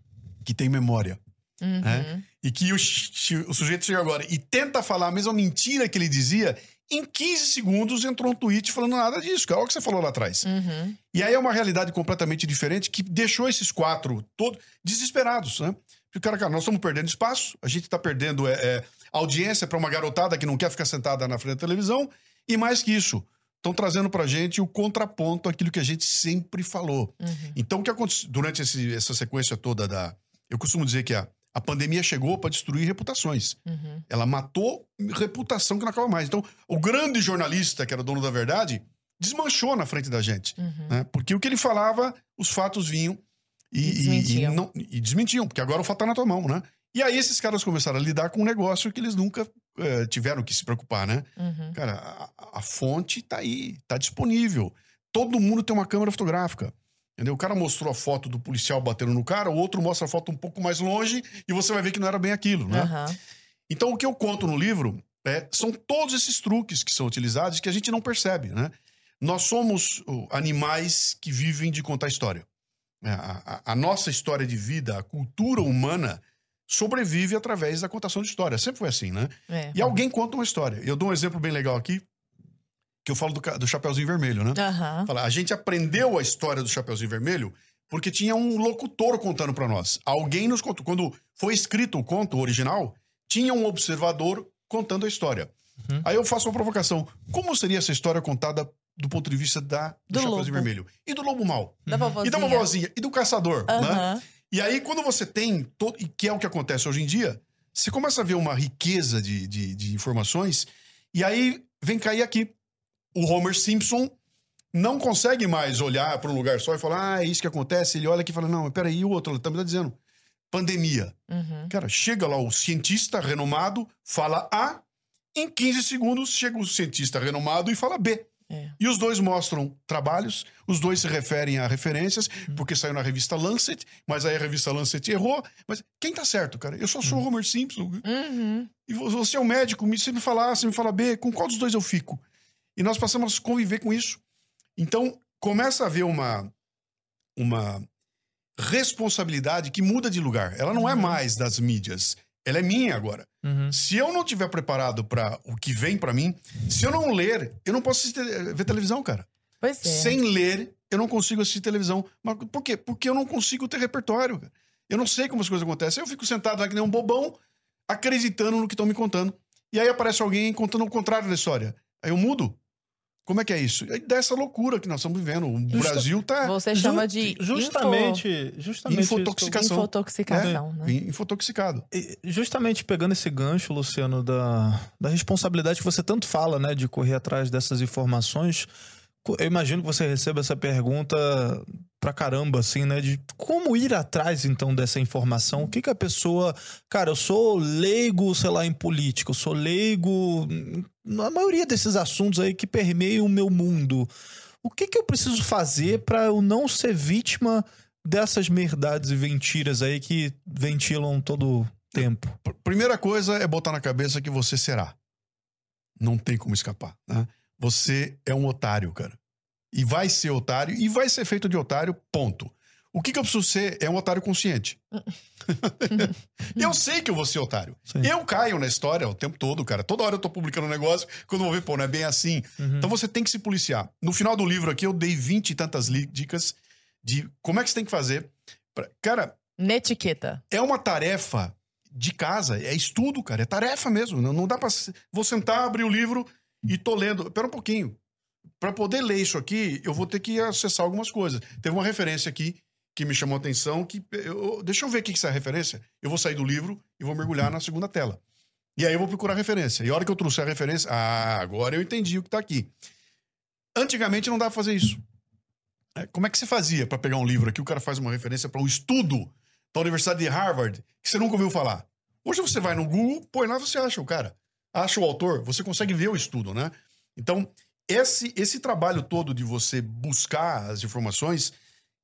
que tem memória. Uhum. É? E que o, o sujeito chega agora e tenta falar a mesma mentira que ele dizia, em 15 segundos entrou um tweet falando nada disso, que é o que você falou lá atrás. Uhum. E aí é uma realidade completamente diferente que deixou esses quatro todos desesperados, né? Porque, cara, cara, nós estamos perdendo espaço, a gente está perdendo é, é, audiência para uma garotada que não quer ficar sentada na frente da televisão, e mais que isso, estão trazendo pra gente o contraponto àquilo que a gente sempre falou. Uhum. Então, o que aconteceu durante esse- essa sequência toda da. Eu costumo dizer que a, a pandemia chegou para destruir reputações. Uhum. Ela matou reputação que não acaba mais. Então, o grande jornalista, que era dono da verdade, desmanchou na frente da gente. Uhum. né? Porque o que ele falava, os fatos vinham e, E desmentiam. e não- e desmentiam, porque agora o fato tá na tua mão, né? E aí esses caras começaram a lidar com um negócio que eles nunca eh, tiveram que se preocupar, né? Uhum. Cara, a, a fonte tá aí, tá disponível. Todo mundo tem uma câmera fotográfica. Entendeu? O cara mostrou a foto do policial batendo no cara, o outro mostra a foto um pouco mais longe e você vai ver que não era bem aquilo, né? Aham. Então, o que eu conto no livro é, são todos esses truques que são utilizados que a gente não percebe, né? Nós somos animais que vivem de contar história. É, A, a- a nossa história de vida, a cultura humana, sobrevive através da contação de história. Sempre foi assim, né? É. E alguém conta uma história. Eu dou um exemplo bem legal aqui, que eu falo do, do Chapeuzinho Vermelho, né? Aham. Fala, a gente aprendeu a história do Chapeuzinho Vermelho porque tinha um locutor contando pra nós. Alguém nos contou. Quando foi escrito o conto original, tinha um observador contando a história. Uhum. Aí eu faço uma provocação. Como seria essa história contada do ponto de vista da, do, Do Chapeuzinho. Vermelho? E do Lobo Mal? Da vovozinha. E da vovozinha? E do caçador? né? Aham. E aí, quando você tem, todo, e que é o que acontece hoje em dia, você começa a ver uma riqueza de, de, de informações, e aí vem cair aqui. O Homer Simpson não consegue mais olhar para um lugar só e falar, ah, é isso que acontece. Ele olha aqui e fala, não, peraí, e o outro? Ele também tá dizendo, pandemia. Uhum. Cara, chega lá o cientista renomado, fala A, em 15 segundos chega o cientista renomado e fala B. É. E os dois mostram trabalhos, os dois se referem a referências, Uhum. porque saiu na revista Lancet, mas aí a revista Lancet errou. Mas quem tá certo, cara? Eu só sou o Homer Simpson. Uhum. E vo- você é o médico, me, você me fala A, você me fala B, com qual dos dois eu fico? E nós passamos a conviver com isso. Então, começa a haver uma, uma responsabilidade que muda de lugar. Ela não é Uhum. mais das mídias. Ela é minha agora. Uhum. Se eu não tiver preparado para o que vem para mim, se eu não ler, eu não posso assistir- ver televisão, cara. Pois é. Sem ler, eu não consigo assistir televisão. Mas por quê? Porque eu não consigo ter repertório. cara. Eu não sei como as coisas acontecem. Eu fico sentado lá que nem um bobão, acreditando no que estão me contando. E aí aparece alguém contando o contrário da história. Aí eu mudo. Como é que é isso? É dessa loucura que nós estamos vivendo. O Justa- Brasil tá Você chama de justamente, justamente que eu- Infotoxicação. infotoxicação, né? in- infotoxicado. E, Justamente pegando esse gancho, Luciano, da, da responsabilidade que você tanto fala, né, de correr atrás dessas informações, eu imagino que você receba essa pergunta pra caramba, assim, né, de como ir atrás, então, dessa informação. O que que a pessoa... Cara, eu sou leigo, sei lá, em política, eu sou leigo na maioria desses assuntos aí que permeiam o meu mundo. O que que eu preciso fazer pra eu não ser vítima dessas verdades e mentiras aí que ventilam todo tempo? Pr- Primeira coisa é botar na cabeça que você será. Não tem como escapar, né? Você é um otário, cara. E vai ser otário, e vai ser feito de otário, ponto. O que, que eu preciso ser é um otário consciente. eu sei que eu vou ser otário. Sim. Eu caio na história o tempo todo, cara. Toda hora eu tô publicando um negócio, quando eu vou ver, pô, não é bem assim. Uhum. Então você tem que se policiar. No final do livro aqui, eu dei 20 e tantas dicas de como é que você tem que fazer. pra- Cara, Netiqueta. é uma tarefa de casa, é estudo, cara, é tarefa mesmo. Não, não dá pra. Vou sentar, abrir o livro e tô lendo. Pera um pouquinho. Pra poder ler isso aqui, eu vou ter que acessar algumas coisas. Teve uma referência aqui que me chamou a atenção. Que eu- deixa eu ver o que é essa referência. Eu vou sair do livro e vou mergulhar na segunda tela. E aí eu vou procurar a referência. E a hora que eu trouxer a referência, ah, agora eu entendi o que tá aqui. Antigamente não dava pra fazer isso. É, Como é que você fazia pra pegar um livro aqui? O cara faz uma referência para um estudo da Universidade de Harvard que você nunca ouviu falar. Hoje você vai no Google, põe lá, você acha o cara. Acha o autor, você consegue ver o estudo, né? Então, esse, esse trabalho todo de você buscar as informações,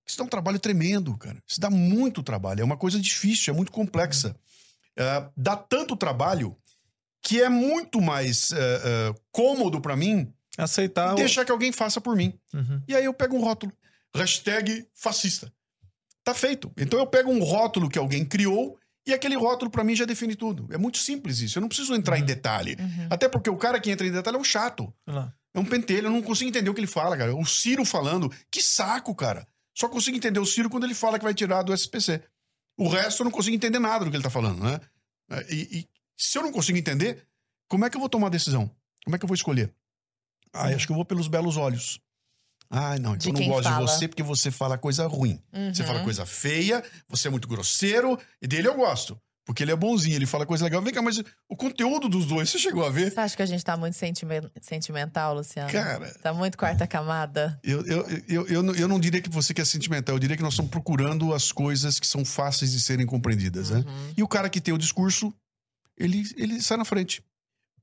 isso dá um trabalho tremendo, cara. Isso dá muito trabalho. É uma coisa difícil, é muito complexa. É, dá tanto trabalho que é muito mais é, é, cômodo para mim Aceitar o... deixar que alguém faça por mim. Uhum. E aí eu pego um rótulo. Hashtag fascista. Tá feito. Então eu pego um rótulo que alguém criou e aquele rótulo pra mim já define tudo. É muito simples isso. Eu não preciso entrar em detalhe. Uhum. Até porque o cara que entra em detalhe é um chato. Lá. É um pentelho. Eu não consigo entender o que ele fala, cara. O Ciro falando. Que saco, cara. Só consigo entender o Ciro quando ele fala que vai tirar do SPC. O resto eu não consigo entender nada do que ele tá falando, né? E, e se eu não consigo entender, como é que eu vou tomar a decisão? Como é que eu vou escolher? Ah, acho que eu vou pelos belos olhos. Ah, não, De eu não gosto fala. de você porque você fala coisa ruim. Você Uhum. fala coisa feia, você é muito grosseiro, e dele eu gosto. Porque ele é bonzinho, ele fala coisa legal. Vem cá, mas o conteúdo dos dois, você chegou a ver? Você acha que a gente tá muito sentimen- sentimental, Luciano? Cara, Tá muito quarta camada? eu, eu, eu, eu, não- eu não diria que você que é sentimental, eu diria que nós estamos procurando as coisas que são fáceis de serem compreendidas, né? Uhum. E o cara que tem o discurso, ele, ele sai na frente.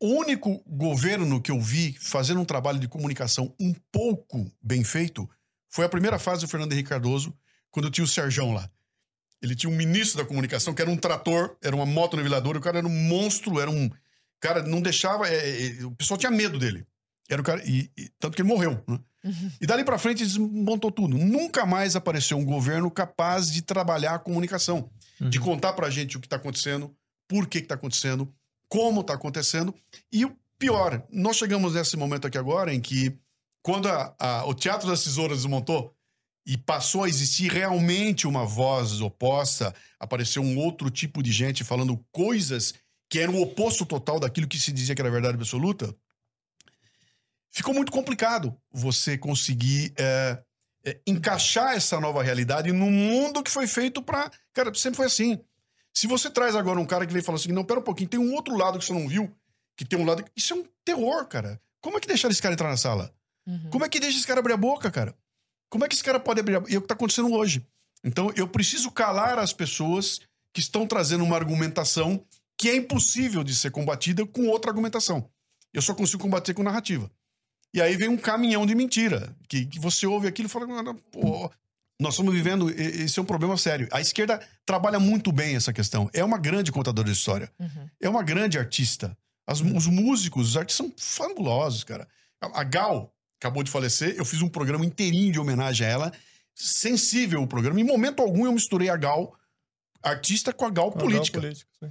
O único governo que eu vi fazendo um trabalho de comunicação um pouco bem feito foi a primeira fase do Fernando Henrique Cardoso, quando tinha o Serjão lá. Ele tinha um ministro da comunicação que era um trator, era uma moto niveladora, o cara era um monstro, era um. Cara, não deixava. é, é, o pessoal tinha medo dele. Era o cara. E, e- tanto que ele morreu. Né? E dali pra frente desmontou tudo. Nunca mais apareceu um governo capaz de trabalhar a comunicação, de contar pra gente o que tá acontecendo, por que que tá acontecendo, como tá acontecendo. E o pior, nós chegamos nesse momento aqui agora em que, quando a- a- o Teatro das Tesouras desmontou e passou a existir realmente uma voz oposta, apareceu um outro tipo de gente falando coisas que eram o oposto total daquilo que se dizia que era verdade absoluta, ficou muito complicado você conseguir é, é, encaixar essa nova realidade num mundo que foi feito pra. Cara, sempre foi assim. Se você traz agora um cara que vem falando assim, não, pera um pouquinho, tem um outro lado que você não viu, que tem um lado. Isso é um terror, cara. Como é que deixaram esse cara entrar na sala? Uhum. Como é que deixa esse cara abrir a boca, cara? Como é que esse cara pode abrir a boca? E é o que tá acontecendo hoje. Então, eu preciso calar as pessoas que estão trazendo uma argumentação que é impossível de ser combatida com outra argumentação. Eu só consigo combater com narrativa. E aí vem um caminhão de mentira, que, que você ouve aquilo e fala, "Ah, pô, nós estamos vivendo, esse é um problema sério. A esquerda trabalha muito bem essa questão. É uma grande contadora de história. Uhum. É uma grande artista. As- os músicos, os artistas são fabulosos, cara. A, a Gal acabou de falecer, eu fiz um programa inteirinho de homenagem a ela. Sensível o programa. Em momento algum eu misturei a Gal, artista, com a Gal política.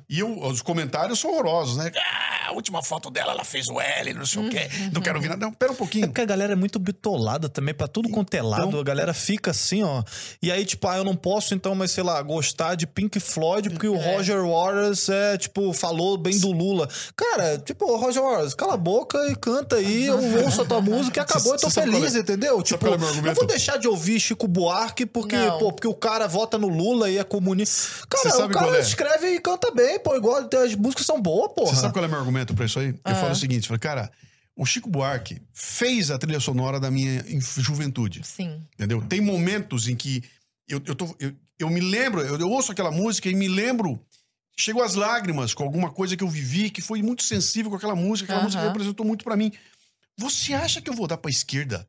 E eu- os comentários são horrorosos, né? Ah, a última foto dela, ela fez o L, não sei o quê. Não quero ouvir nada. Não, pera um É pouquinho. porque a galera é muito bitolada também, pra tudo quanto é lado. Então- A galera fica assim, ó. E aí, tipo, ah, eu não posso então, mas sei lá, gostar de Pink Floyd porque o É. Roger Waters, é, tipo, falou bem do Lula. Cara, tipo, Roger Waters, cala a boca e canta aí, eu ouço a tua música e acabou, eu tô sabe feliz, é- entendeu? Tipo, é o argumento? vou deixar de ouvir Chico Buarque porque, Não. pô, porque o cara vota no Lula e é comunista. Cara, o cara é? escreve e canta bem, pô, igual as músicas são boas, porra. Você sabe qual é o meu argumento pra isso aí? Eu Ah. falo o seguinte, falo, cara, o Chico Buarque fez a trilha sonora da minha juventude. Sim. Entendeu? Tem momentos em que eu, eu, tô, eu, eu me lembro, eu, eu ouço aquela música e me lembro. Chegou às lágrimas com alguma coisa que eu vivi, que foi muito sensível com aquela música, aquela Aham. música representou muito pra mim. Você acha que eu vou dar pra esquerda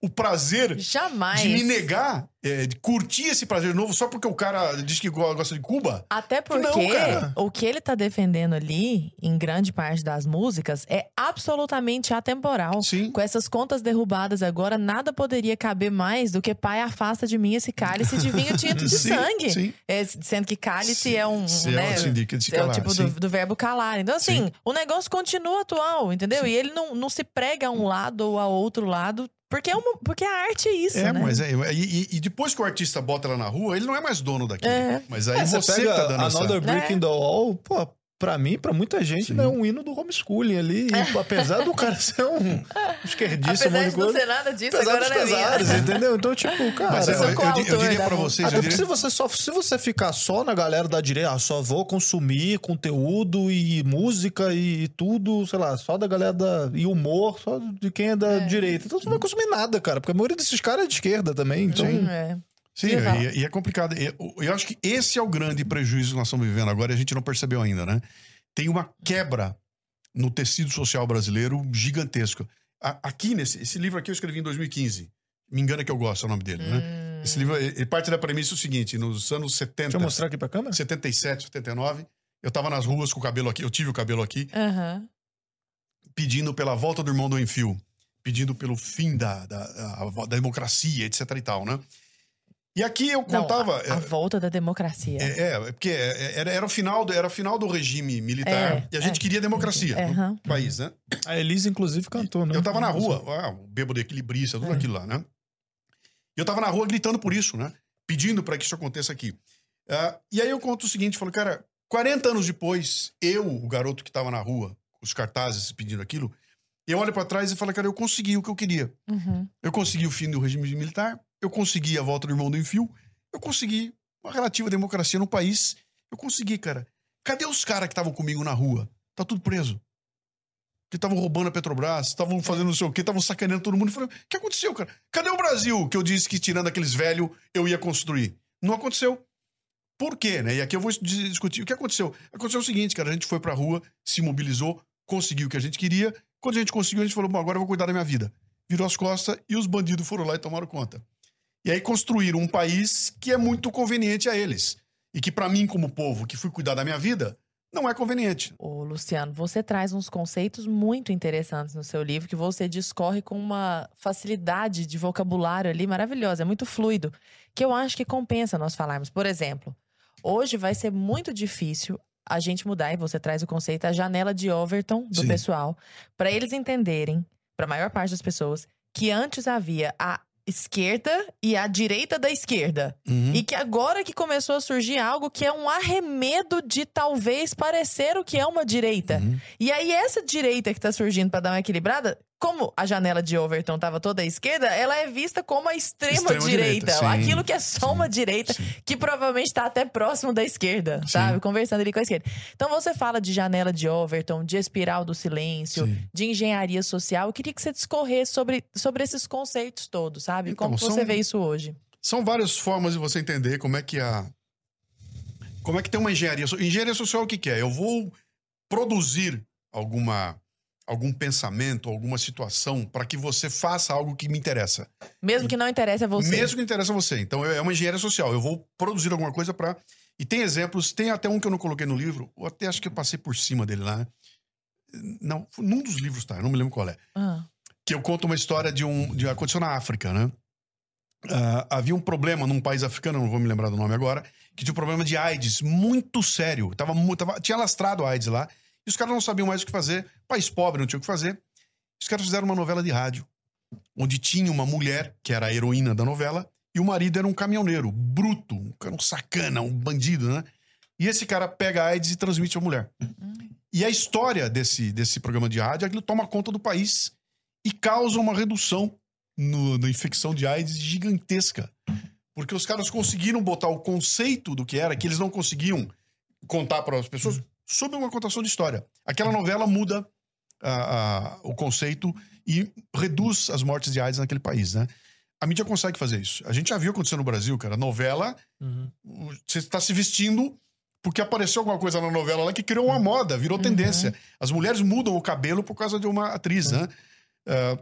o prazer Jamais. de me negar, é, curtir esse prazer novo só porque o cara diz que go- gosta de Cuba? Até porque Não, o que ele tá defendendo ali, em grande parte das músicas, é absolutamente atemporal. Sim. Com essas contas derrubadas agora, nada poderia caber mais do que pai afasta de mim esse cálice de vinho tinto de Sim, sangue. sim. É, sendo que cálice é um. Se né, é, de é o calar, tipo sim. do, do verbo calar. Então, assim, Sim. o negócio continua atual, entendeu? E ele não, não se prega a um lado ou a outro lado, porque, é uma, porque a arte é isso, É, né? mas é. E, e- e depois que o artista bota ela na rua, ele não é mais dono daquilo. É. Mas aí É, você, pega que tá dando essa... Another Brick É. in the Wall, pô, pra mim, pra muita gente, Sim. né, é um hino do homeschooling ali. E, apesar do cara ser um esquerdista, um Apesar monte de de não coisa. ser nada disso, Apesar agora dos não é pesares, entendeu? Então, tipo, cara. Mas eu, eu, eu, eu diria pra música. vocês, Até diria... se você, só, se você ficar só na galera da direita, ah, só vou consumir conteúdo e música e tudo, sei lá, só da galera da. e humor, só de quem é da É. direita. Então você não vai consumir nada, cara, porque a maioria desses caras é de esquerda também. Então, É. Sim, Ia falar. e, e é complicado. E Eu, eu acho que esse é o grande prejuízo que nós estamos vivendo agora e a gente não percebeu ainda, né? Tem uma quebra no tecido social brasileiro gigantesco. A- aqui, nesse esse livro aqui eu escrevi em 2015. Me engana que eu gosto, é o nome dele, né? Hum. Esse livro, ele parte da premissa o seguinte, nos anos 70, deixa eu mostrar aqui pra câmera. 77, 79, eu tava nas ruas com o cabelo aqui, eu tive o cabelo aqui, Aham. pedindo pela volta do irmão do Enfio, pedindo pelo fim da, da, a- da democracia, etc e tal, né? E aqui eu Não, contava... a, a volta da democracia. É, é, é porque é, era, era, o final do, era o final do regime militar É, e a gente é. queria democracia É, no aham. país, né? A Elise, inclusive, cantou, né? Eu tava na rua, ah, o bêbado equilibrista, tudo É. aquilo lá, né? E eu tava na rua gritando por isso, né? Pedindo para que isso aconteça aqui. Ah, e aí eu conto o seguinte, falo, cara, 40 anos depois, eu, o garoto que tava na rua, os cartazes pedindo aquilo, Eu olho pra trás e falo, cara, eu consegui o que eu queria. Uhum. Eu consegui o fim do regime militar, eu consegui a volta do irmão do Enfio, eu consegui uma relativa democracia no país. Eu consegui, cara. Cadê os caras que estavam comigo na rua? Tá tudo preso. Que estavam roubando a Petrobras, estavam fazendo não sei o quê, estavam sacaneando todo mundo. O que aconteceu, cara? Cadê o Brasil que eu disse que tirando aqueles velhos eu ia construir? Não aconteceu. Por quê, né? E aqui eu vou dis- discutir. O que aconteceu? Aconteceu o seguinte, cara. A gente foi pra rua, se mobilizou, conseguiu o que a gente queria. Quando a gente conseguiu, a gente falou, bom, agora eu vou cuidar da minha vida. Virou as costas e os bandidos foram lá e tomaram conta. E aí construíram um país que é muito conveniente a eles. E que pra mim, como povo que fui cuidar da minha vida, não é conveniente. Ô, Luciano, você traz uns conceitos muito interessantes no seu livro que você discorre com uma facilidade de vocabulário ali maravilhosa, é muito fluido, que eu acho que compensa nós falarmos. Por exemplo, hoje vai ser muito difícil a gente mudar, e você traz o conceito, a janela de Overton do Sim. pessoal, para eles entenderem, para a maior parte das pessoas, que antes havia a esquerda e a direita da esquerda. E que agora que começou a surgir algo que é um arremedo de talvez parecer o que é uma direita. Uhum. E aí essa direita que tá surgindo pra dar uma equilibrada, como a janela de Overton tava toda à esquerda, ela é vista como a extrema, Extrema sim, aquilo que é só sim, uma direita, sim. que provavelmente tá até próximo da esquerda, sabe? Conversando ali com a esquerda. Então você fala de janela de Overton, de espiral do silêncio, Sim. de engenharia social. Eu queria que você discorresse sobre, sobre esses conceitos todos, sabe? Então, como são- você vê isso hoje? São várias formas de você entender como é que a. Como é que tem uma engenharia. Engenharia social o que, que é? Eu vou produzir alguma algum pensamento, alguma situação para que você faça algo que me interessa. Mesmo que não interesse a você. Mesmo que interessa a você. Então é uma engenharia social. Eu vou produzir alguma coisa para. E tem exemplos, tem até um que eu não coloquei no livro, ou até acho que eu passei por cima dele lá. Não, num dos livros tá, eu não me lembro qual é. Ah, Que eu conto uma história de um. de aconteceu na África, né? Ah, havia um problema num país africano, não vou me lembrar do nome agora, que tinha um problema de AIDS muito sério. Tava, tava- tinha lastrado a AIDS lá, e os caras não sabiam mais o que fazer. País pobre, não tinha o que fazer. Os caras fizeram uma novela de rádio, onde tinha uma mulher, que era a heroína da novela, e o marido era um caminhoneiro, bruto, um cara um sacana, um bandido, né? E esse cara pega a AIDS e transmite à mulher. E a história desse, desse programa de rádio é que ele toma conta do país e causa uma redução no- na infecção de AIDS gigantesca. Porque os caras conseguiram botar o conceito do que era, que eles não conseguiam contar para as pessoas, sob uma contação de história. Aquela novela muda a- a- o conceito e reduz as mortes de AIDS naquele país, né? A mídia consegue fazer isso. A gente já viu acontecer no Brasil, cara. Novela, Uhum. você está se vestindo porque apareceu alguma coisa na novela lá que criou uma moda, virou tendência. As mulheres mudam o cabelo por causa de uma atriz, né? Ah,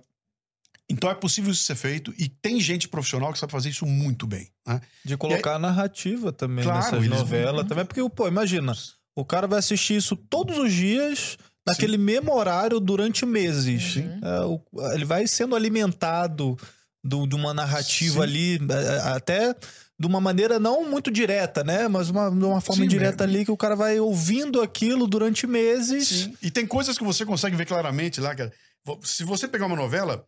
então é possível isso ser feito e tem gente profissional que sabe fazer isso muito bem, né? De colocar narrativa também Claro, nessas eles- novelas. Também porque, pô, imagina, o cara vai assistir isso todos os dias, naquele mesmo horário, durante meses. Uhum. É, o- ele vai sendo alimentado do- de uma narrativa Sim. ali, é, até de uma maneira não muito direta, né? Mas uma, de uma forma Sim, indireta é. ali que o cara vai ouvindo aquilo durante meses. E tem coisas que você consegue ver claramente lá, cara. Se você pegar uma novela,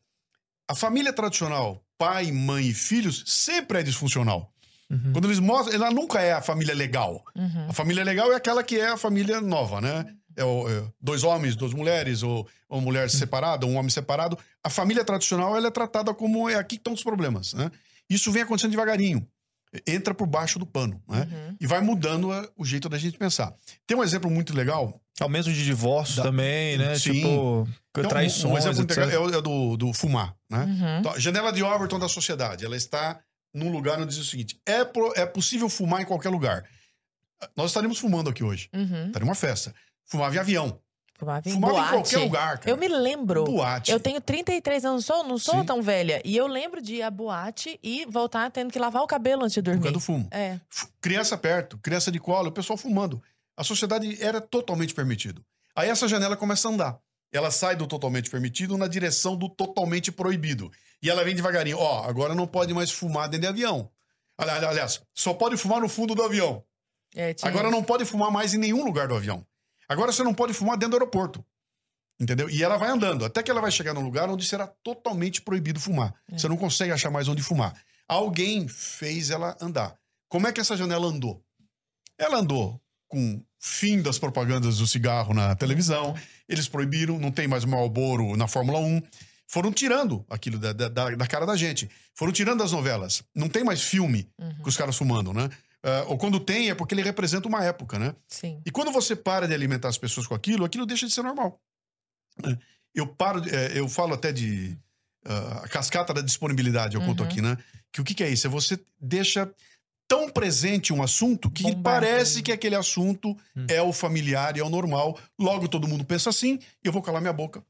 a família tradicional, pai, mãe e filhos, sempre é disfuncional. Uhum. Quando eles mostram, ela nunca é a família legal. uhum. A família legal é aquela que é a família nova, né? É, o- é dois homens, duas mulheres, ou uma mulher separada, um homem separado. A família tradicional ela é tratada como é aqui que estão os problemas, né? Isso vem acontecendo devagarinho. Entra por baixo do pano, né? Uhum. E vai mudando o jeito da gente pensar. Tem um exemplo muito legal. Aumento de divórcio Da- também, né? Sim. Tipo, um- traições, um exemplo legal é o, é do, do fumar, né? Uhum. Então, janela de Overton da sociedade, ela está num lugar onde diz o seguinte: é, pro- é possível fumar em qualquer lugar. Nós estaríamos fumando aqui hoje. Uhum. Estaria uma festa. Fumava em avião. Fumava em Fumava boate. em qualquer lugar, cara. Eu me lembro. Boate. Eu tenho 33 anos, não sou, não sou Sim. tão velha. E eu lembro de ir à boate e voltar tendo que lavar o cabelo antes de Por dormir. causa do fumo. É. Criança perto, criança de colo, o pessoal fumando. A sociedade era totalmente permitido. Aí essa janela começa a andar. Ela sai do totalmente permitido na direção do totalmente proibido. E ela vem devagarinho. Ó, agora não pode mais fumar dentro de avião. Ali- ali- Aliás, só pode fumar no fundo do avião. É, Agora não pode fumar mais em nenhum lugar do avião. Agora você não pode fumar dentro do aeroporto. Entendeu? E ela vai andando, até que ela vai chegar num lugar onde será totalmente proibido fumar. É. Você não consegue achar mais onde fumar. Alguém fez ela andar. Como é que essa janela andou? Ela andou com fim das propagandas do cigarro na televisão. Eles proibiram, não tem mais Marlboro na Fórmula 1. Foram tirando aquilo da, da, da cara da gente. Foram tirando das novelas. Não tem mais filme Uhum. com os caras fumando, né? Ah, ou quando tem, é porque ele representa uma época, né? Sim. E quando você para de alimentar as pessoas com aquilo, aquilo deixa de ser normal. né? Eu paro, é, eu falo até de ah, a cascata da disponibilidade, eu conto Uhum. aqui, né? Que o que, que é isso? É você deixa tão presente um assunto que parece que aquele assunto Hum. é o familiar e é o normal. Logo todo mundo pensa assim e eu vou calar minha boca.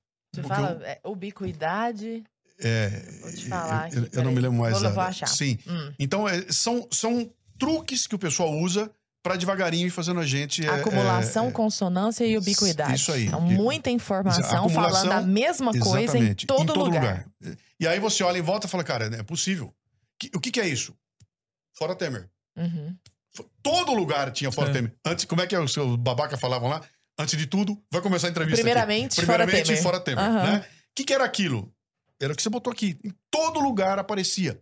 Você Porque fala é, ubiquidade. É, Vou te falar eu, aqui, eu não me lembro mais. Vou- a- vou achar. Sim. Hum. Então, é, são, são truques que o pessoal usa pra devagarinho ir fazendo a gente. é, Acumulação, é, consonância e ubiquidade. isso aí. Então, E- muita informação falando a mesma coisa em Exatamente, todo, lugar. E aí você olha em volta e fala, cara, é possível. O que, que é isso? Fora Temer. Uhum. Todo lugar tinha Fora É. Temer. Antes, como é que os seus babaca falavam lá? Antes de tudo, vai começar a entrevista aqui. Primeiramente, Primeiramente, fora Fora Temer. Aham. né? O que, que era aquilo? Era o que você botou aqui. Em todo lugar aparecia.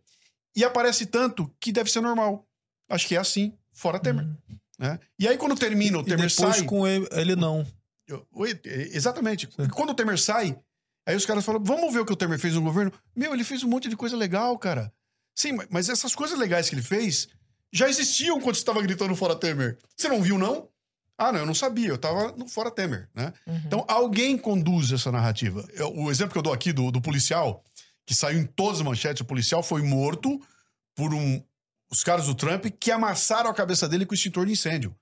E aparece tanto que deve ser normal. Acho que é assim, Fora Temer. né? E aí, quando termina, o E Temer depois sai... com ele, ele não. É, Exatamente. Quando o Temer sai, aí os caras falam: vamos ver o que o Temer fez no governo. Meu, ele fez um monte de coisa legal, cara. Sim, ma- mas essas coisas legais que ele fez já existiam quando você estava gritando fora Temer. Você não viu, não? Ah, não, eu não sabia, eu tava no fora Temer, né? Uhum. Então, alguém conduz essa narrativa. Eu- o exemplo que eu dou aqui do, do policial, que saiu em todas as manchetes, o policial foi morto por um, os caras do Trump que amassaram a cabeça dele com extintor de incêndio.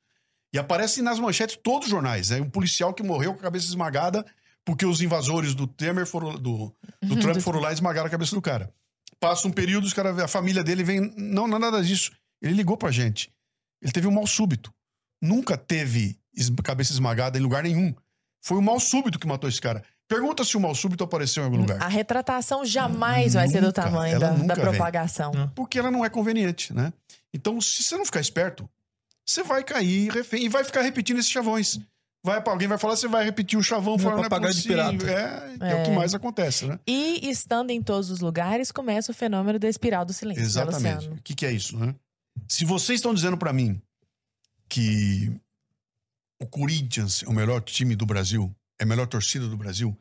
E aparece nas manchetes todos os jornais. É um policial que morreu com a cabeça esmagada porque os invasores do Temer foram, do, do Trump foram lá e esmagaram a cabeça do cara. Passa um período, os cara, a família dele vem. Não, não é nada disso. Ele ligou pra gente. Ele teve um mal súbito. Nunca teve cabeça esmagada em lugar nenhum. Foi o mal súbito que matou esse cara. Pergunta se o mal súbito apareceu em algum lugar. A retratação jamais vai ser do Nunca, tamanho da, nunca da vem. propagação. Não. Porque ela não é conveniente, né? Então, se você não ficar esperto, você vai cair refém e vai ficar repetindo esses chavões. Vai, alguém vai falar, você vai repetir o chavão, É falar, não é de possível. pirata. É, é o que É. mais acontece, né? E estando em todos os lugares, começa o fenômeno da espiral do silêncio. né, Exatamente. O que, que é isso, né? Se vocês estão dizendo pra mim que o Corinthians é o melhor time do Brasil, é a melhor torcida do Brasil,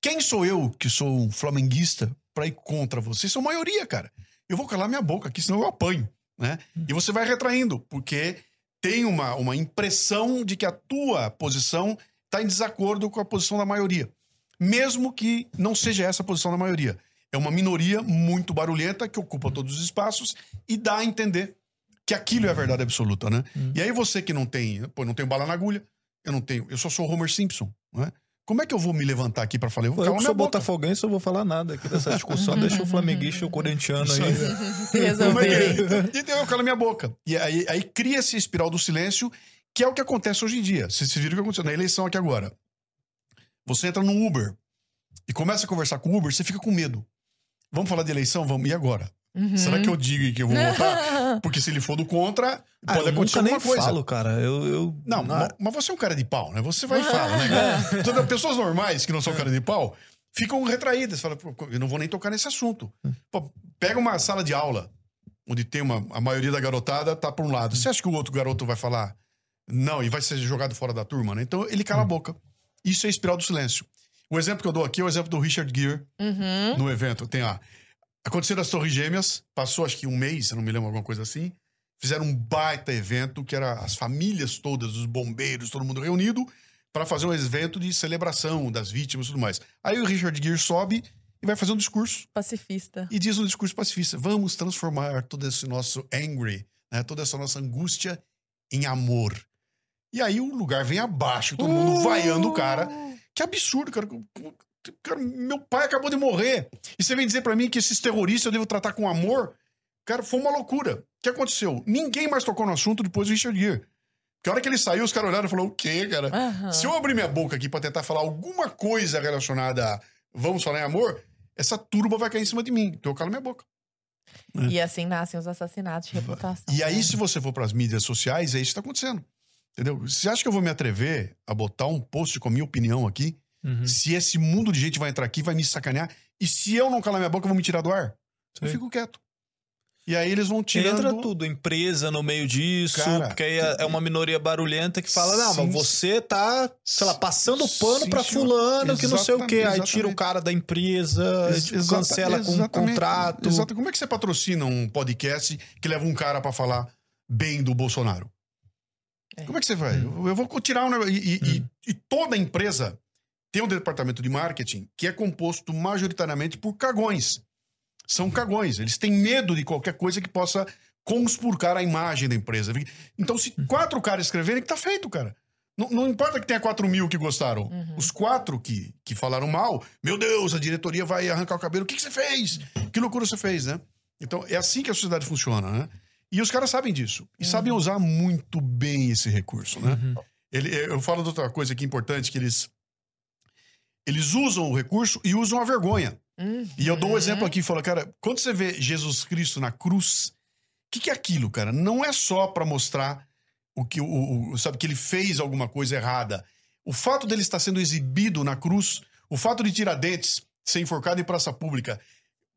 quem sou eu, que sou um flamenguista, pra ir contra vocês? São maioria, cara. Eu vou calar minha boca aqui, senão eu apanho, né? E você vai retraindo, porque tem uma, uma impressão de que a tua posição está em desacordo com a posição da maioria. Mesmo que não seja essa a posição da maioria. É uma minoria muito barulhenta que ocupa todos os espaços e dá a entender que aquilo é a verdade absoluta, né? Hum. E aí você que não tem, pô, não tem bala na agulha, eu não tenho, eu só sou o Homer Simpson, né? Como é que eu vou me levantar aqui pra falar? Eu vou Eu que sou botafoguense, eu vou falar nada aqui dessa discussão. Deixa o flamenguista e o corintiano Isso aí. Se Como é resolver. que é? Então eu calo minha boca. E aí, aí cria-se a espiral do silêncio, que é o que acontece hoje em dia. Vocês viram o que aconteceu na eleição aqui agora. Você entra no Uber e começa a conversar com o Uber, você fica com medo. Vamos falar de eleição? Vamos. E agora? Uhum. Será que eu digo que eu vou votar? Porque se ele for do contra, Ah, pode eu acontecer nunca nem alguma coisa. falo, cara. Eu, eu Não, ma- mas você é um cara de pau, né? Você vai e fala, né, cara? Todas pessoas normais que não são cara de pau ficam retraídas. Falam, "Pô, eu não vou nem tocar nesse assunto. Pô, pega uma sala de aula, onde tem uma. A maioria da garotada tá por um lado. Você acha que o outro garoto vai falar não e vai ser jogado fora da turma, né? Então ele cala a boca. Isso é espiral do silêncio. O exemplo que eu dou aqui é o exemplo do Richard Gere Uhum. no evento. Tem a. Aconteceu das Torres Gêmeas, passou acho que um mês, se eu não me lembro, alguma coisa assim. Fizeram um baita evento, que era as famílias todas, os bombeiros, todo mundo reunido, para fazer um evento de celebração das vítimas e tudo mais. Aí o Richard Gere sobe e vai fazer um discurso. Pacifista. E diz um discurso pacifista: vamos transformar todo esse nosso angry, né, toda essa nossa angústia em amor. E aí o lugar vem abaixo, todo mundo vaiando o cara. Que absurdo, cara. Cara, Meu pai acabou de morrer. E você vem dizer pra mim que esses terroristas eu devo tratar com amor? Cara, foi uma loucura. O que aconteceu? Ninguém mais tocou no assunto depois do Richard Gere. Que a hora que ele saiu, os caras olharam e falaram: o quê, cara? Aham. Se eu abrir minha boca aqui pra tentar falar alguma coisa relacionada a vamos falar em amor, essa turba vai cair em cima de mim. Então eu calo minha boca. E assim nascem os assassinatos de reputação. E aí, né? se você for pras mídias sociais, é isso que tá acontecendo. Entendeu? Você acha que eu vou me atrever a botar um post com a minha opinião aqui? Uhum. Se esse mundo de gente vai entrar aqui, vai me sacanear. E se eu não calar minha boca, vão me tirar do ar? Eu Sim. fico quieto. E aí eles vão tirando... Entra tudo, empresa no meio disso, Cara, porque aí é é uma minoria barulhenta que fala, não, Sim. mas você tá, sei lá, passando pano Sim, pra fulano, que não sei o quê. Aí Exatamente, tira o cara da empresa, Ex- tipo, cancela com um exatamente, contrato. Exato. Como é que você patrocina um podcast que leva um cara pra falar bem do Bolsonaro? É. Como é que você vai? Eu eu vou tirar um negócio. E, e- e- e toda empresa tem um departamento de marketing que é composto majoritariamente por cagões. São cagões. Eles têm medo de qualquer coisa que possa conspurcar a imagem da empresa. Então, se quatro caras escreverem, que tá feito, cara. Não, não importa que tenha 4 mil que gostaram. Uhum. Os quatro que, que falaram mal, meu Deus, a diretoria vai arrancar o cabelo. O que, que você fez? Que loucura você fez, né? Então, é assim que a sociedade funciona, né? E os caras sabem disso. E sabem usar muito bem esse recurso, né? Uhum. Ele, eu falo de outra coisa aqui importante, que eles... Eles usam o recurso e usam a vergonha. E eu dou um Uhum. exemplo aqui, falo, cara, quando você vê Jesus Cristo na cruz, o que, que é aquilo, cara? Não é só pra mostrar o que o, o- sabe que ele fez alguma coisa errada. O fato dele estar sendo exibido na cruz, o fato de Tiradentes ser enforcado em praça pública,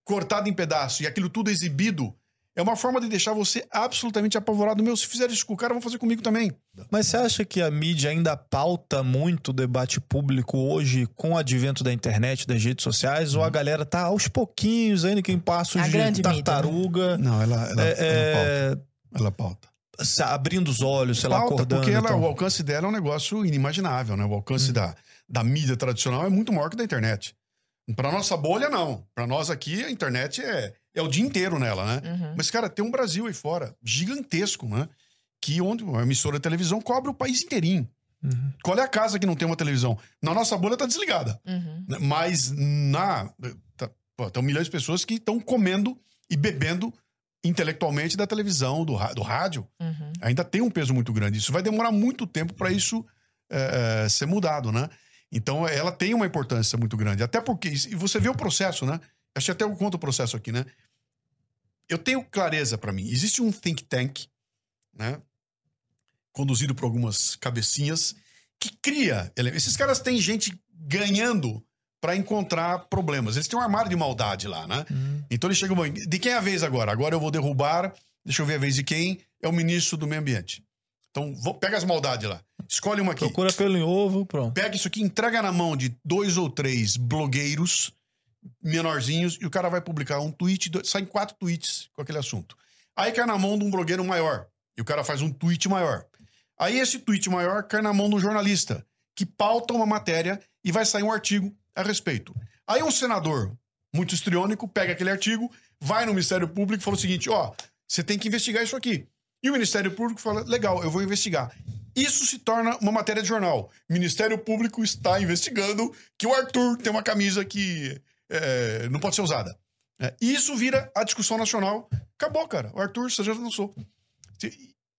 cortado em pedaço e aquilo tudo exibido, é uma forma de deixar você absolutamente apavorado. Meu, se fizer isso com o cara, vão fazer comigo também. Mas você acha que a mídia ainda pauta muito o debate público hoje com o advento da internet, das redes sociais? Ou a galera tá aos pouquinhos ainda, quem passa A os de grande mídia, né? tartaruga, Não, ela, ela, é, é, Ela pauta. se- abrindo os olhos, sei lá, Pauta, acordando. porque ela- então. o alcance dela é um negócio inimaginável, né? O alcance da, da mídia tradicional é muito maior que da internet. Pra nossa bolha, não. Pra nós aqui, a internet é, é o dia inteiro nela, né? Uhum. Mas, cara, tem um Brasil aí fora, gigantesco, né? Que onde uma emissora de televisão cobre o país inteirinho. Uhum. Qual é a casa que não tem uma televisão? Na nossa bolha tá desligada. Uhum. né? Mas na. Tá, pô, tem milhões de pessoas que estão comendo e bebendo intelectualmente da televisão, do, do rádio Uhum. ainda tem um peso muito grande. Isso vai demorar muito tempo para isso é, é, ser mudado, né? Então ela tem uma importância muito grande. Até porque, e você vê o processo, né? Acho que até eu conto o processo aqui, né? Eu tenho clareza para mim. Existe um think tank, né? Conduzido por algumas cabecinhas, que cria. Esses caras têm gente ganhando para encontrar problemas. Eles têm um armário de maldade lá, né? Uhum. Então eles chegam. De quem é a vez agora? Agora eu vou derrubar. Deixa eu ver a vez de quem. É o ministro do Meio Ambiente. Então, vou, pega as maldades lá. Escolhe uma aqui. Procura pelo em ovo, pronto. Pega isso aqui, entrega na mão de dois ou três blogueiros menorzinhos e o cara vai publicar um tweet. dois- saem quatro tweets com aquele assunto. Aí cai na mão de um blogueiro maior. E o cara faz um tweet maior. Aí esse tweet maior cai na mão de um jornalista que pauta uma matéria e vai sair um artigo a respeito. Aí um senador muito estriônico pega aquele artigo, vai no Ministério Público e fala o seguinte: ó, você tem que investigar isso aqui. E o Ministério Público fala: legal, eu vou investigar. Isso se torna uma matéria de jornal. Ministério Público está investigando que o Arthur tem uma camisa que é, não pode ser usada. É, e isso vira a discussão nacional. Acabou, cara. O Arthur, você já lançou.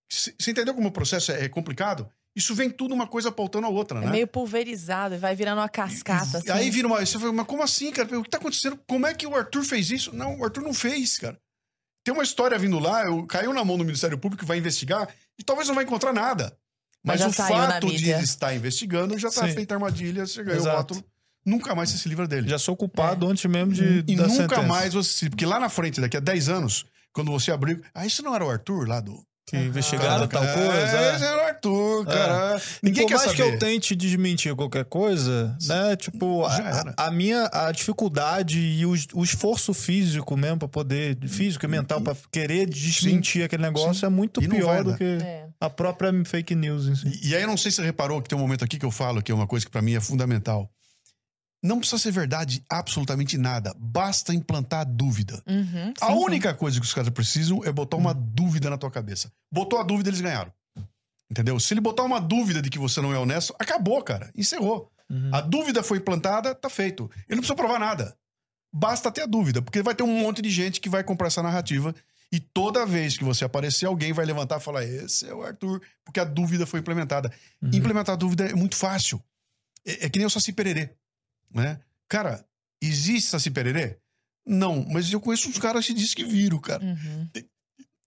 Você entendeu como o processo é complicado? Isso vem tudo uma coisa pautando a outra, É né? meio pulverizado e vai virando uma cascata. Assim. Aí vira uma. Você fala, mas como assim, cara? O que tá acontecendo? Como é que o Arthur fez isso? Não, o Arthur não fez, cara. Tem uma história vindo lá, eu, caiu na mão do Ministério Público vai investigar e talvez não vai encontrar nada. Mas Mas, o fato de estar investigando já tá Sim. feita a armadilha, você ganhou o Exato. rótulo. Nunca mais você se livra dele. Já sou culpado antes mesmo de. e da nunca sentença. mais você se. Porque lá na frente, daqui a 10 anos, quando você abrir. Ah, isso não era o Arthur lá do. Que investigaram tal É, coisa. Esse era o Arthur, cara. Ninguém Por quer mais saber. que eu tente desmentir qualquer coisa, né? Tipo, a, Já a minha a dificuldade e o, o esforço físico mesmo pra poder, físico e mental, pra querer desmentir aquele negócio sim. é muito E pior vai do dar. que É. a própria fake news em si. E, e aí eu não sei se você reparou que tem um momento aqui que eu falo que é uma coisa que pra mim é fundamental. Não precisa ser verdade absolutamente nada. Basta implantar dúvida. Uhum, a sim, sim. única coisa que os caras precisam é botar uma dúvida na tua cabeça. Botou a dúvida, eles ganharam. Entendeu? Se ele botar uma dúvida de que você não é honesto, acabou, cara. Encerrou. Uhum. A dúvida foi implantada, tá feito. Ele não precisa provar nada. Basta ter a dúvida, porque vai ter um monte de gente que vai comprar essa narrativa e toda vez que você aparecer, alguém vai levantar e falar: esse é o Arthur, porque a dúvida foi implementada. Uhum. Implementar a dúvida é muito fácil. É, é que nem o Saci Pererê. Né? Cara, existe Saci Pererê? Não, mas eu conheço uns caras que dizem que viram, cara. Uhum,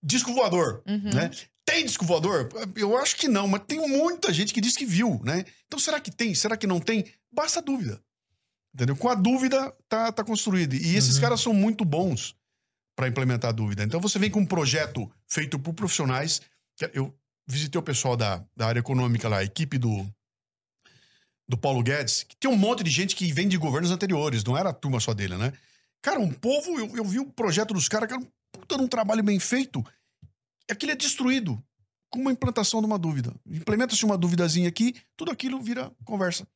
Disco voador, uhum. né? Tem disco voador? Eu acho que não, mas tem muita gente que diz que viu, né? Então será que tem? Será que não tem? Basta a dúvida. Entendeu? Com a dúvida tá, tá construído. E esses Uhum. caras são muito bons para implementar a dúvida. Então você vem com um projeto feito por profissionais. que Eu visitei o pessoal da, da área econômica lá, a equipe do, do Paulo Guedes, que tem um monte de gente que vem de governos anteriores, não era a turma só dele, né? Cara, um povo, eu, eu vi o projeto dos caras, que era um puta de um trabalho bem feito. Aquilo é destruído com uma implantação de uma dúvida. Implementa-se uma duvidazinha aqui, tudo aquilo vira conversa.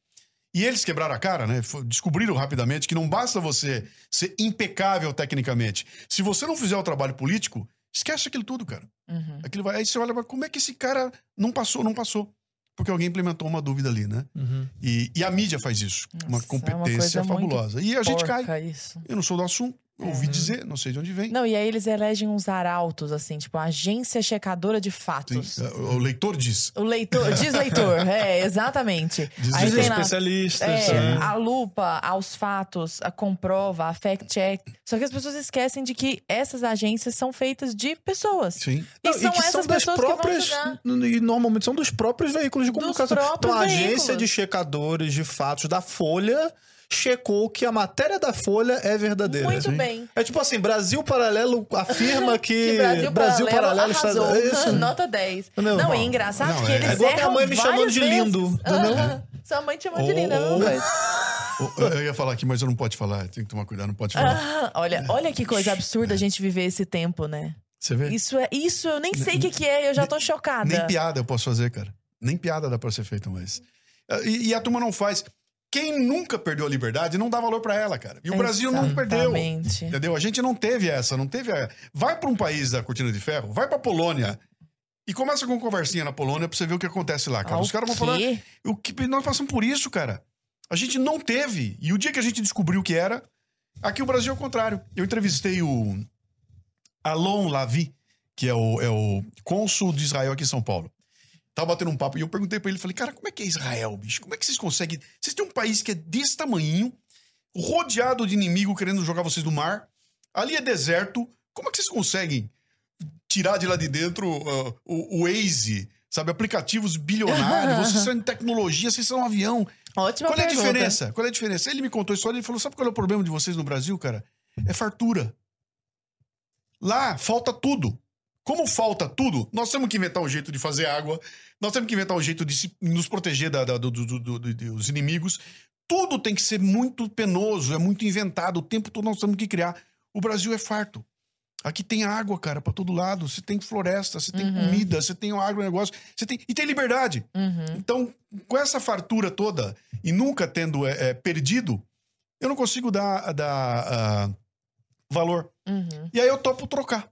E eles quebraram a cara, né? Descobriram rapidamente que não basta você ser impecável tecnicamente. Se você não fizer o trabalho político, esquece aquilo tudo, cara. Uhum. Aquilo vai, aí você olha, mas como é que esse cara não passou, não passou? Porque alguém implementou uma dúvida ali, né? Uhum. E, e a mídia faz isso. uma Nossa, é uma competência coisa muito fabulosa. E a gente cai. Isso. Eu não sou do assunto, eu ouvi dizer, não sei de onde vem. Não, e aí eles elegem uns arautos, assim, tipo, agência checadora de Sim, fatos. o leitor diz. O leitor, diz leitor, é, exatamente. Diz aí tem especialistas. é, a lupa aos fatos, a comprova, a fact-check. Só que as pessoas esquecem de que essas agências são feitas de pessoas. Sim. E Não, são que essas das pessoas próprias, que vão. E normalmente são dos próprios veículos de Dos comunicação. Então, próprios a agência veículos. de checadores de fatos da Folha checou que a matéria da Folha é verdadeira. Muito Sim. bem. É tipo assim, Brasil Paralelo afirma que, Que Brasil, Paralelo, está- arrasou. É isso. Nota 10. Não, Não, é engraçado Não, que é- eles É igual minha erram mãe me chamando de lindo. Sua mãe te chamou de Oh, linda, não, oh. mas... Eu ia falar aqui, mas eu não pode falar. Tem que tomar cuidado, não pode falar. Ah, olha, olha que coisa absurda a gente viver esse tempo, né? Você vê? Isso é, isso eu nem sei o que, que é, eu já tô chocada. Nem piada eu posso fazer, cara. Nem piada dá pra ser feita mais. E, e a turma não faz. Quem nunca perdeu a liberdade não dá valor pra ela, cara. E o Brasil não perdeu. Entendeu? A gente não teve essa, não teve a... Vai pra um país da cortina de ferro, vai pra Polônia e começa com conversinha na Polônia pra você ver o que acontece lá, cara. Ah, Os caras vão falar, o que nós passamos por isso, cara. A gente não teve. E o dia que a gente descobriu o que era, aqui o Brasil é o contrário. Eu entrevistei o Alon Lavi, que é o, é o cônsul de Israel aqui em São Paulo. Tava batendo um papo e eu perguntei pra ele, falei, cara, como é que é Israel, bicho? Como é que vocês conseguem... Vocês têm um país que é desse tamanhinho, rodeado de inimigo querendo jogar vocês do mar, ali é deserto, como é que vocês conseguem tirar de lá de dentro uh, o, o Waze, sabe? Aplicativos bilionários, vocês são em tecnologia, vocês são um avião. Ótima Qual é a pergunta. diferença? Qual é a diferença? Ele me contou a história, ele falou, sabe qual é o problema de vocês no Brasil, cara? É fartura. Lá falta tudo. Como falta tudo, nós temos que inventar um jeito de fazer água, nós temos que inventar um jeito de se- nos proteger da- da- do- do- do- do- dos inimigos. Tudo tem que ser muito penoso, é muito inventado. O tempo todo nós temos que criar. O Brasil é farto. Aqui tem água, cara, pra todo lado. Você tem floresta, você tem Uhum. comida, você tem o agronegócio, você tem. E tem liberdade. Uhum. Então, com essa fartura toda e nunca tendo é, é, perdido, eu não consigo dar, dar ah, valor. Uhum. E aí eu topo trocar.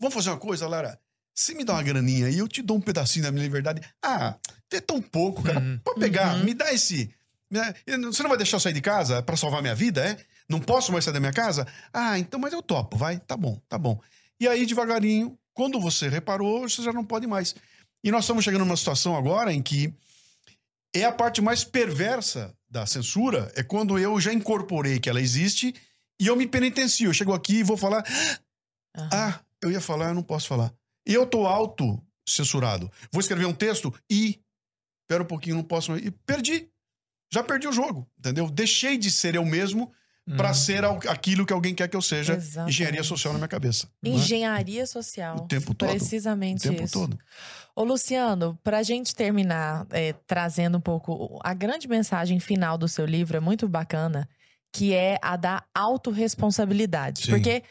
Vamos fazer uma coisa, Lara? Você me dá uma graninha aí, eu te dou um pedacinho da minha liberdade. Ah, é tão pouco, cara. Uhum. Pode pegar, Uhum. me dá esse. me- Você não vai deixar eu sair de casa pra salvar minha vida, é? Não posso mais sair da minha casa? Ah, então, mas eu topo, vai. Tá bom, tá bom. E aí, devagarinho, quando você reparou, você já não pode mais. E nós estamos chegando numa situação agora em que é a parte mais perversa da censura, é quando eu já incorporei que ela existe e eu me penitencio. Eu chego aqui e vou falar, Aham. ah, eu ia falar, eu não posso falar. Eu tô auto-censurado. Vou escrever um texto e. Espera um pouquinho, não posso. mais. E perdi. Já perdi o jogo, entendeu? Deixei de ser eu mesmo pra Uhum. ser aquilo que alguém quer que eu seja. Exatamente. Engenharia social na minha cabeça. é? Engenharia social. O tempo todo. O Precisamente tempo isso. todo. Ô, Luciano, pra gente terminar é, trazendo um pouco a grande mensagem final do seu livro é muito bacana, que é a da autorresponsabilidade. Sim. Porque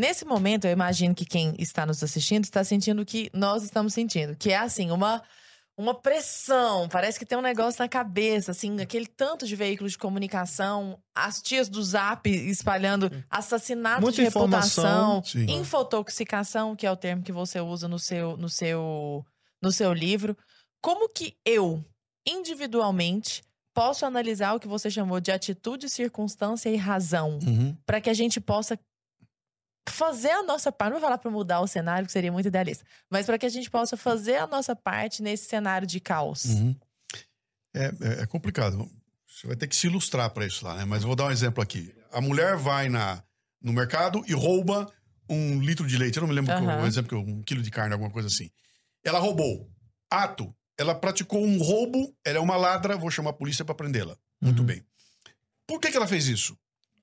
nesse momento, eu imagino que quem está nos assistindo está sentindo o que nós estamos sentindo, que é assim, uma. Uma pressão, parece que tem um negócio na cabeça, assim, aquele tanto de veículos de comunicação, as tias do Zap espalhando assassinato Muita de reputação. Sim. infotoxicação, que é o termo que você usa no seu, no seu, no seu livro. Como que eu, individualmente, posso analisar o que você chamou de atitude, circunstância e razão, Uhum. para que a gente possa fazer a nossa parte, não vou falar para mudar o cenário, que seria muito idealista, mas para que a gente possa fazer a nossa parte nesse cenário de caos. Uhum. É, é- é complicado. Você vai ter que se ilustrar para isso lá, né? Mas eu vou dar um exemplo aqui. A mulher vai na, no mercado e rouba um litro de leite. Eu não me lembro Aham. o exemplo, um quilo de carne, alguma coisa assim. Ela roubou. Ato. Ela praticou um roubo, ela é uma ladra, vou chamar a polícia para prendê-la. Muito Uhum. bem. Por que, que ela fez isso?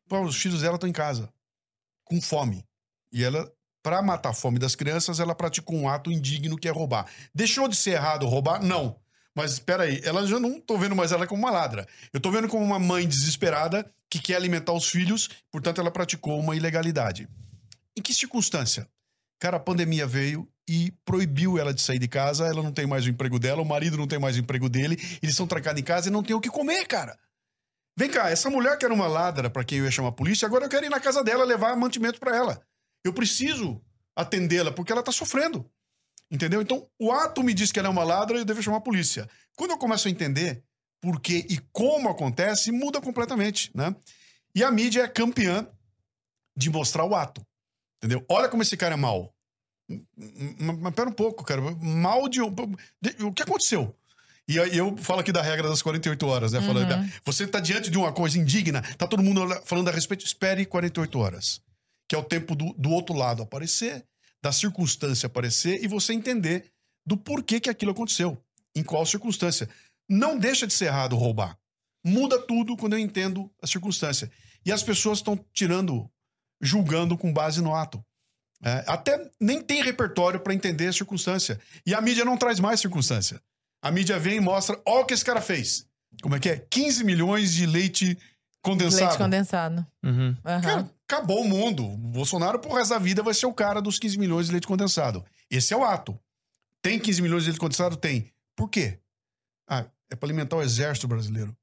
Pô, os filhos dela estão em casa, com fome. E ela, para matar a fome das crianças, ela praticou um ato indigno que é roubar. Deixou de ser errado roubar? Não. Mas espera aí, ela já não tô vendo mais ela como uma ladra. Eu tô vendo como uma mãe desesperada que quer alimentar os filhos, portanto ela praticou uma ilegalidade. Em que circunstância? Cara, a pandemia veio e proibiu ela de sair de casa, ela não tem mais o emprego dela, o marido não tem mais o emprego dele, eles estão trancados em casa e não tem o que comer, cara. Vem cá, essa mulher que era uma ladra para quem eu ia chamar a polícia, agora eu quero ir na casa dela levar mantimento para ela. Eu preciso atendê-la porque ela tá sofrendo. Entendeu? Então, o ato me diz que ela é uma ladra e eu devo chamar a polícia. Quando eu começo a entender por que e como acontece, muda completamente, né? E a mídia é campeã de mostrar o ato. Entendeu? Olha como esse cara é mal. Mas pera um pouco, cara. Mal de. O que aconteceu? E aí eu falo aqui da regra das 48 horas, né? Uhum. você tá diante de uma coisa indigna, tá todo mundo falando a respeito, espere 48 horas. Que é o tempo do, do outro lado aparecer, da circunstância aparecer e você entender do porquê que aquilo aconteceu, em qual circunstância. Não deixa de ser errado roubar. Muda tudo quando eu entendo a circunstância. E as pessoas estão tirando, julgando com base no ato. É, até nem tem repertório para entender a circunstância. E a mídia não traz mais circunstância. A mídia vem e mostra: olha o que esse cara fez. Como é que é? 15 milhões de leite condensado. Leite condensado. Uhum. Uhum. Cara, acabou o mundo. O Bolsonaro, pro resto da vida, vai ser o cara dos 15 milhões de leite condensado. Esse é o ato. Tem 15 milhões de leite condensado? Tem. Por quê? Ah, é para alimentar o exército brasileiro.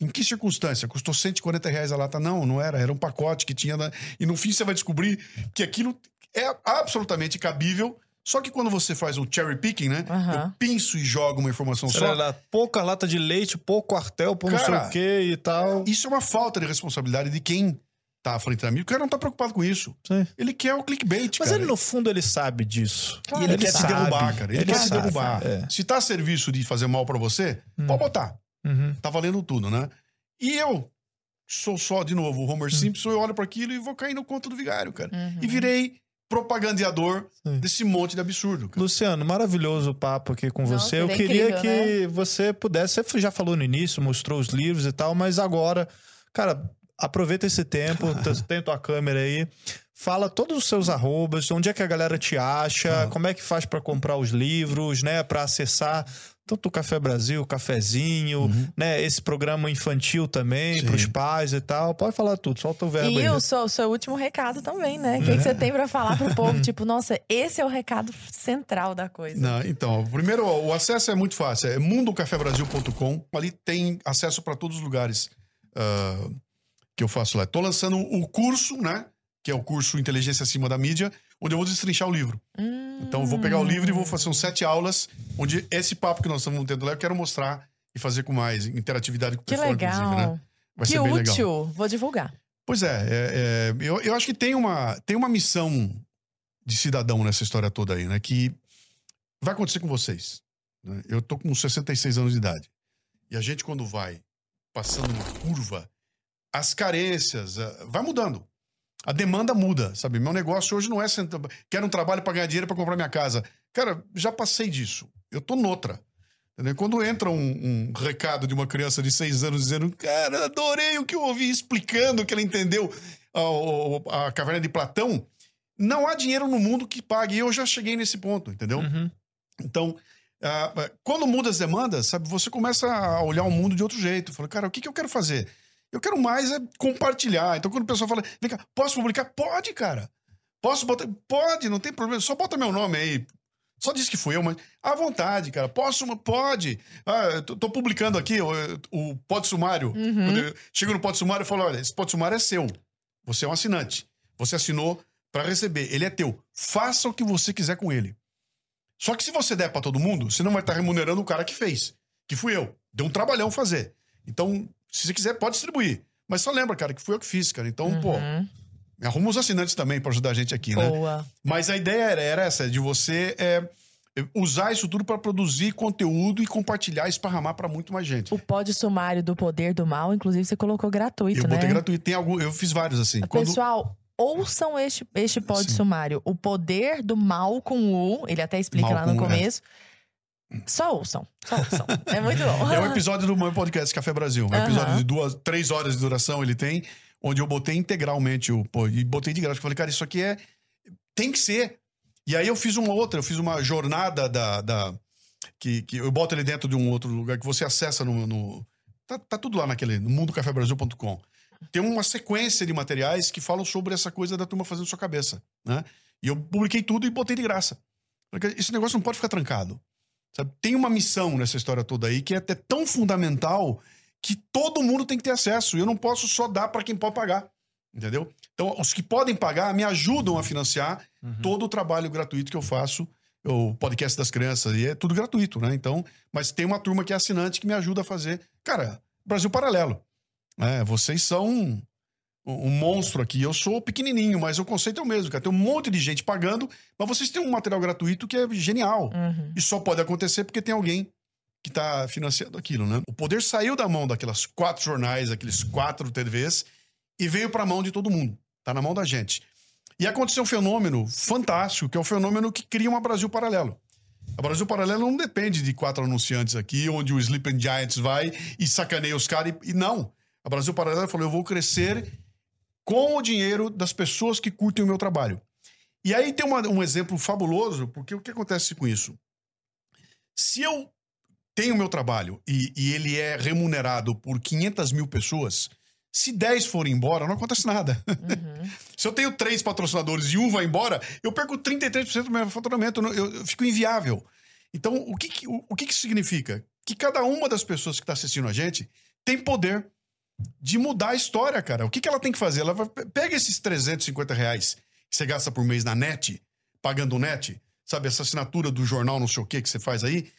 Em que circunstância? Custou 140 reais a lata? Não, não era. Era um pacote que tinha. Na... E no fim você vai descobrir que aquilo é absolutamente cabível. Só que quando você faz o cherry picking, né? Uhum. Eu pinço e jogo uma informação Será só. lá, pouca lata de leite, pouco quartel, pouco não sei o quê e tal. Isso é uma falta de responsabilidade de quem tá à frente da mídia. O cara não tá preocupado com isso. Sim. Ele quer o clickbait, Mas cara. ele, no fundo, ele sabe disso. E ele, quer sabe. te derrubar, cara. Ele, Ele quer sabe, derrubar. é. Se tá a serviço de fazer mal pra você, Hum. pode botar. Uhum. Tá valendo tudo, né? E eu sou só, de novo, o Homer Simpson, eu olho para aquilo e vou cair no conto do vigário, cara. Uhum. E virei propagandeador Sim. desse monte de absurdo, cara. Luciano, maravilhoso o papo aqui com Nossa, você. Eu é queria incrível, que você pudesse. Você já falou no início, mostrou os livros e tal, mas agora, cara, aproveita esse tempo, t- tem tua câmera aí. Fala todos os seus arrobas, onde é que a galera te acha, Ah. como é que faz pra comprar os livros, né? Pra acessar tanto o Café Brasil, o Cafezinho, Uhum. né? Esse programa infantil também, Sim. pros pais e tal. Pode falar tudo, solta o verbo E aí. o seu, o seu último recado também, né? O que, que você tem pra falar pro povo? tipo, nossa, esse é o recado central da coisa. Não, então, primeiro, o acesso é muito fácil. É mundocafebrasil.com. Ali tem acesso para todos os lugares ah, que eu faço lá. Tô lançando o curso, né? Que é o curso Inteligência Acima da Mídia, onde eu vou destrinchar o livro. Hum. Então, eu vou pegar o livro e vou fazer uns sete aulas, onde esse papo que nós estamos tendo lá, eu quero mostrar e fazer com mais interatividade com o Que pessoal, legal. inclusive, né? Vai que ser bem legal. útil. Vou divulgar. Pois é, é, é, eu, eu acho que tem uma, tem uma missão de cidadão nessa história toda aí, né? Que vai acontecer com vocês. né? Eu tô com 66 anos de idade. E a gente, quando vai passando uma curva, as carências, ah, vai mudando. A demanda muda, sabe? Meu negócio hoje não é senta... quero um trabalho para ganhar dinheiro para comprar minha casa. Cara, já passei disso. Eu tô noutra. Entendeu? Quando entra um, um recado de uma criança de seis anos dizendo, cara, adorei o que eu ouvi, explicando que ela entendeu a, o- a caverna de Platão, não há dinheiro no mundo que pague. E eu já cheguei nesse ponto, entendeu? Uhum. Então, ah, quando muda as demandas, sabe, você começa a olhar o mundo de outro jeito. Fala, cara, o que, que eu quero fazer? Eu quero mais é compartilhar. Então, quando o pessoal fala, vem cá, posso publicar? Pode, cara. Posso botar? Pode, não tem problema. Só bota meu nome aí. Só diz que fui eu, mas à vontade, cara. Posso? Pode. Ah, tô, tô publicando aqui o, o pod sumário. Uhum. Chego no pod sumário e falo, olha, esse pod sumário é seu. Você é um assinante. Você assinou para receber. Ele é teu. Faça o que você quiser com ele. Só que se você der para todo mundo, você não vai estar remunerando o cara que fez. Que fui eu. Deu um trabalhão fazer. Então, se você quiser, pode distribuir. Mas só lembra, cara, que fui eu que fiz, cara. Então, pô, Uhum. arruma os assinantes também para ajudar a gente aqui, né? Boa. Mas a ideia era, era essa, de você é, usar isso tudo para produzir conteúdo e compartilhar, esparramar para muito mais gente. O pódio sumário do poder do mal, inclusive, você colocou gratuito, eu né? botei gratuito. Tem algum, eu fiz vários assim. Quando, Pessoal, ouçam este, este pódio Sim. sumário. O poder do mal com U, ele até explica Mal lá no é. Só ouçam, só ouçam. É muito bom. é um episódio do meu podcast Café Brasil. Um episódio Aham. de duas, três horas de duração ele tem, onde eu botei integralmente o. Pô, e botei de graça. Eu falei, cara, isso aqui é. Tem que ser. E aí eu fiz uma outra, eu fiz uma jornada da. da que, que eu boto ele dentro de um outro lugar que você acessa no. no tá, tá tudo lá naquele. no mundocafebrasil.com. Tem uma sequência de materiais que falam sobre essa coisa da turma fazendo sua cabeça, né? E eu publiquei tudo e botei de graça. Porque esse negócio não pode ficar trancado. Sabe? Tem uma missão nessa história toda aí que é até tão fundamental que todo mundo tem que ter acesso. E eu não posso só dar para quem pode pagar. Entendeu? Então, os que podem pagar me ajudam a financiar uhum. todo o trabalho gratuito que eu faço, o podcast das crianças, e é tudo gratuito, né? Então, mas tem uma turma que é assinante que me ajuda a fazer. Cara, Brasil Paralelo. É, vocês são um monstro aqui. Eu sou pequenininho, mas o conceito é o mesmo, cara. Tem um monte de gente pagando, mas vocês têm um material gratuito que é genial. Uhum. E só pode acontecer porque tem alguém que está financiando aquilo, né? O poder saiu da mão daquelas quatro jornais, aqueles quatro TVs, e veio para a mão de todo mundo. Tá na mão da gente. E aconteceu um fenômeno fantástico, que é o um fenômeno que cria uma Brasil paralelo. A Brasil Paralelo não depende de quatro anunciantes aqui, onde o Sleeping Giants vai e sacaneia os caras. E, e não. A Brasil Paralelo falou: eu vou crescer com o dinheiro das pessoas que curtem o meu trabalho. E aí tem uma, um exemplo fabuloso, porque o que acontece com isso? Se eu tenho o meu trabalho e, e, ele é remunerado por 500 mil pessoas, se 10 forem embora, não acontece nada. Uhum. se eu tenho três patrocinadores e um vai embora, eu perco 33% do meu faturamento, eu, eu, fico inviável. Então, o que, o, o que, que significa? Que cada uma das pessoas que está assistindo a gente tem poder de mudar a história, cara. O que, que ela tem que fazer? Ela vai, pega esses 350 reais que você gasta por mês na net, pagando o net, sabe, essa assinatura do jornal, não sei o que que você faz aí,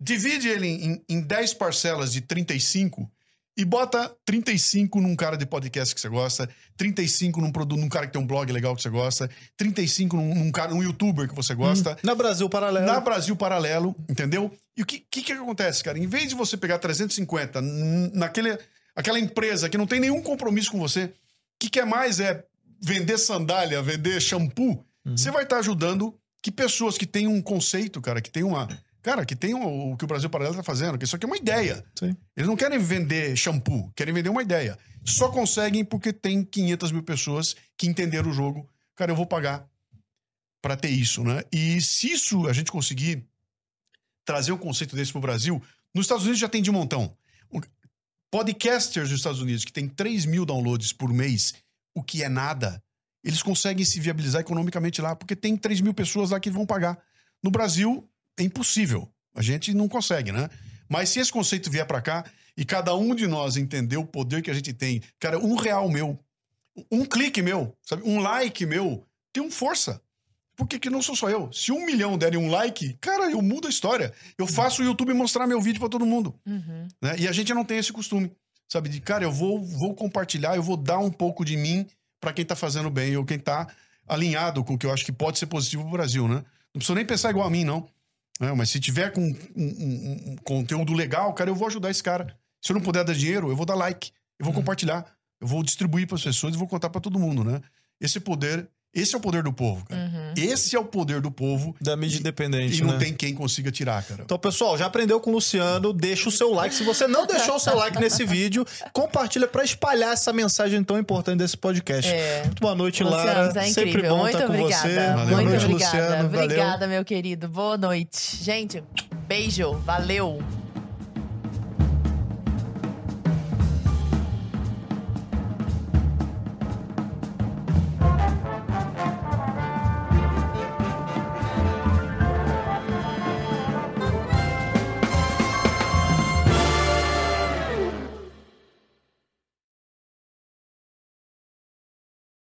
divide ele em, em 10 parcelas de 35 e bota 35 num cara de podcast que você gosta, 35 num produto, num cara que tem um blog legal que você gosta, 35 num, num cara, num youtuber que você gosta. Hum, na Brasil Paralelo. Na Brasil Paralelo, entendeu? E o que, que, que acontece, cara? Em vez de você pegar 350 naquele aquela empresa que não tem nenhum compromisso com você, que quer mais é vender sandália, vender shampoo, uhum. você vai estar tá ajudando que pessoas que têm um conceito, cara, que tem uma. Cara, que tem o, o que o Brasil Paralelo está fazendo, que isso aqui é uma ideia. Sim. Eles não querem vender shampoo, querem vender uma ideia. Só conseguem porque tem 500 mil pessoas que entenderam o jogo. Cara, eu vou pagar para ter isso, né? E se isso a gente conseguir trazer um conceito desse pro Brasil, nos Estados Unidos já tem de montão podcasters dos Estados Unidos que tem 3 mil downloads por mês, o que é nada, eles conseguem se viabilizar economicamente lá, porque tem 3 mil pessoas lá que vão pagar. No Brasil, é impossível. A gente não consegue, né? Mas se esse conceito vier para cá e cada um de nós entender o poder que a gente tem, cara, um real meu, um clique meu, sabe? Um like meu, tem um força. Por que, que não sou só eu? Se um milhão derem um like, cara, eu mudo a história. Eu faço o YouTube mostrar meu vídeo para todo mundo. Uhum. Né? E a gente não tem esse costume, sabe? De, cara, eu vou, vou compartilhar, eu vou dar um pouco de mim para quem tá fazendo bem ou quem tá alinhado com o que eu acho que pode ser positivo pro Brasil, né? Não precisa nem pensar igual a mim, não. É, mas se tiver com um, um, um, conteúdo legal, cara, eu vou ajudar esse cara. Se eu não puder dar dinheiro, eu vou dar like, eu vou uhum. compartilhar, eu vou distribuir para as pessoas e vou contar para todo mundo, né? Esse poder esse é o poder do povo, cara. Uhum. Esse é o poder do povo. Da mídia independente. E não né? tem quem consiga tirar, cara. Então, pessoal, já aprendeu com o Luciano. Deixa o seu like. Se você não deixou o seu like nesse vídeo, compartilha para espalhar essa mensagem tão importante desse podcast. É. Muito boa noite, Luciano, Lara. É Sempre bom Muito estar com obrigada. você. Valeu. Muito noite, obrigada. Luciano. Obrigada, Valeu. meu querido. Boa noite. Gente, beijo. Valeu.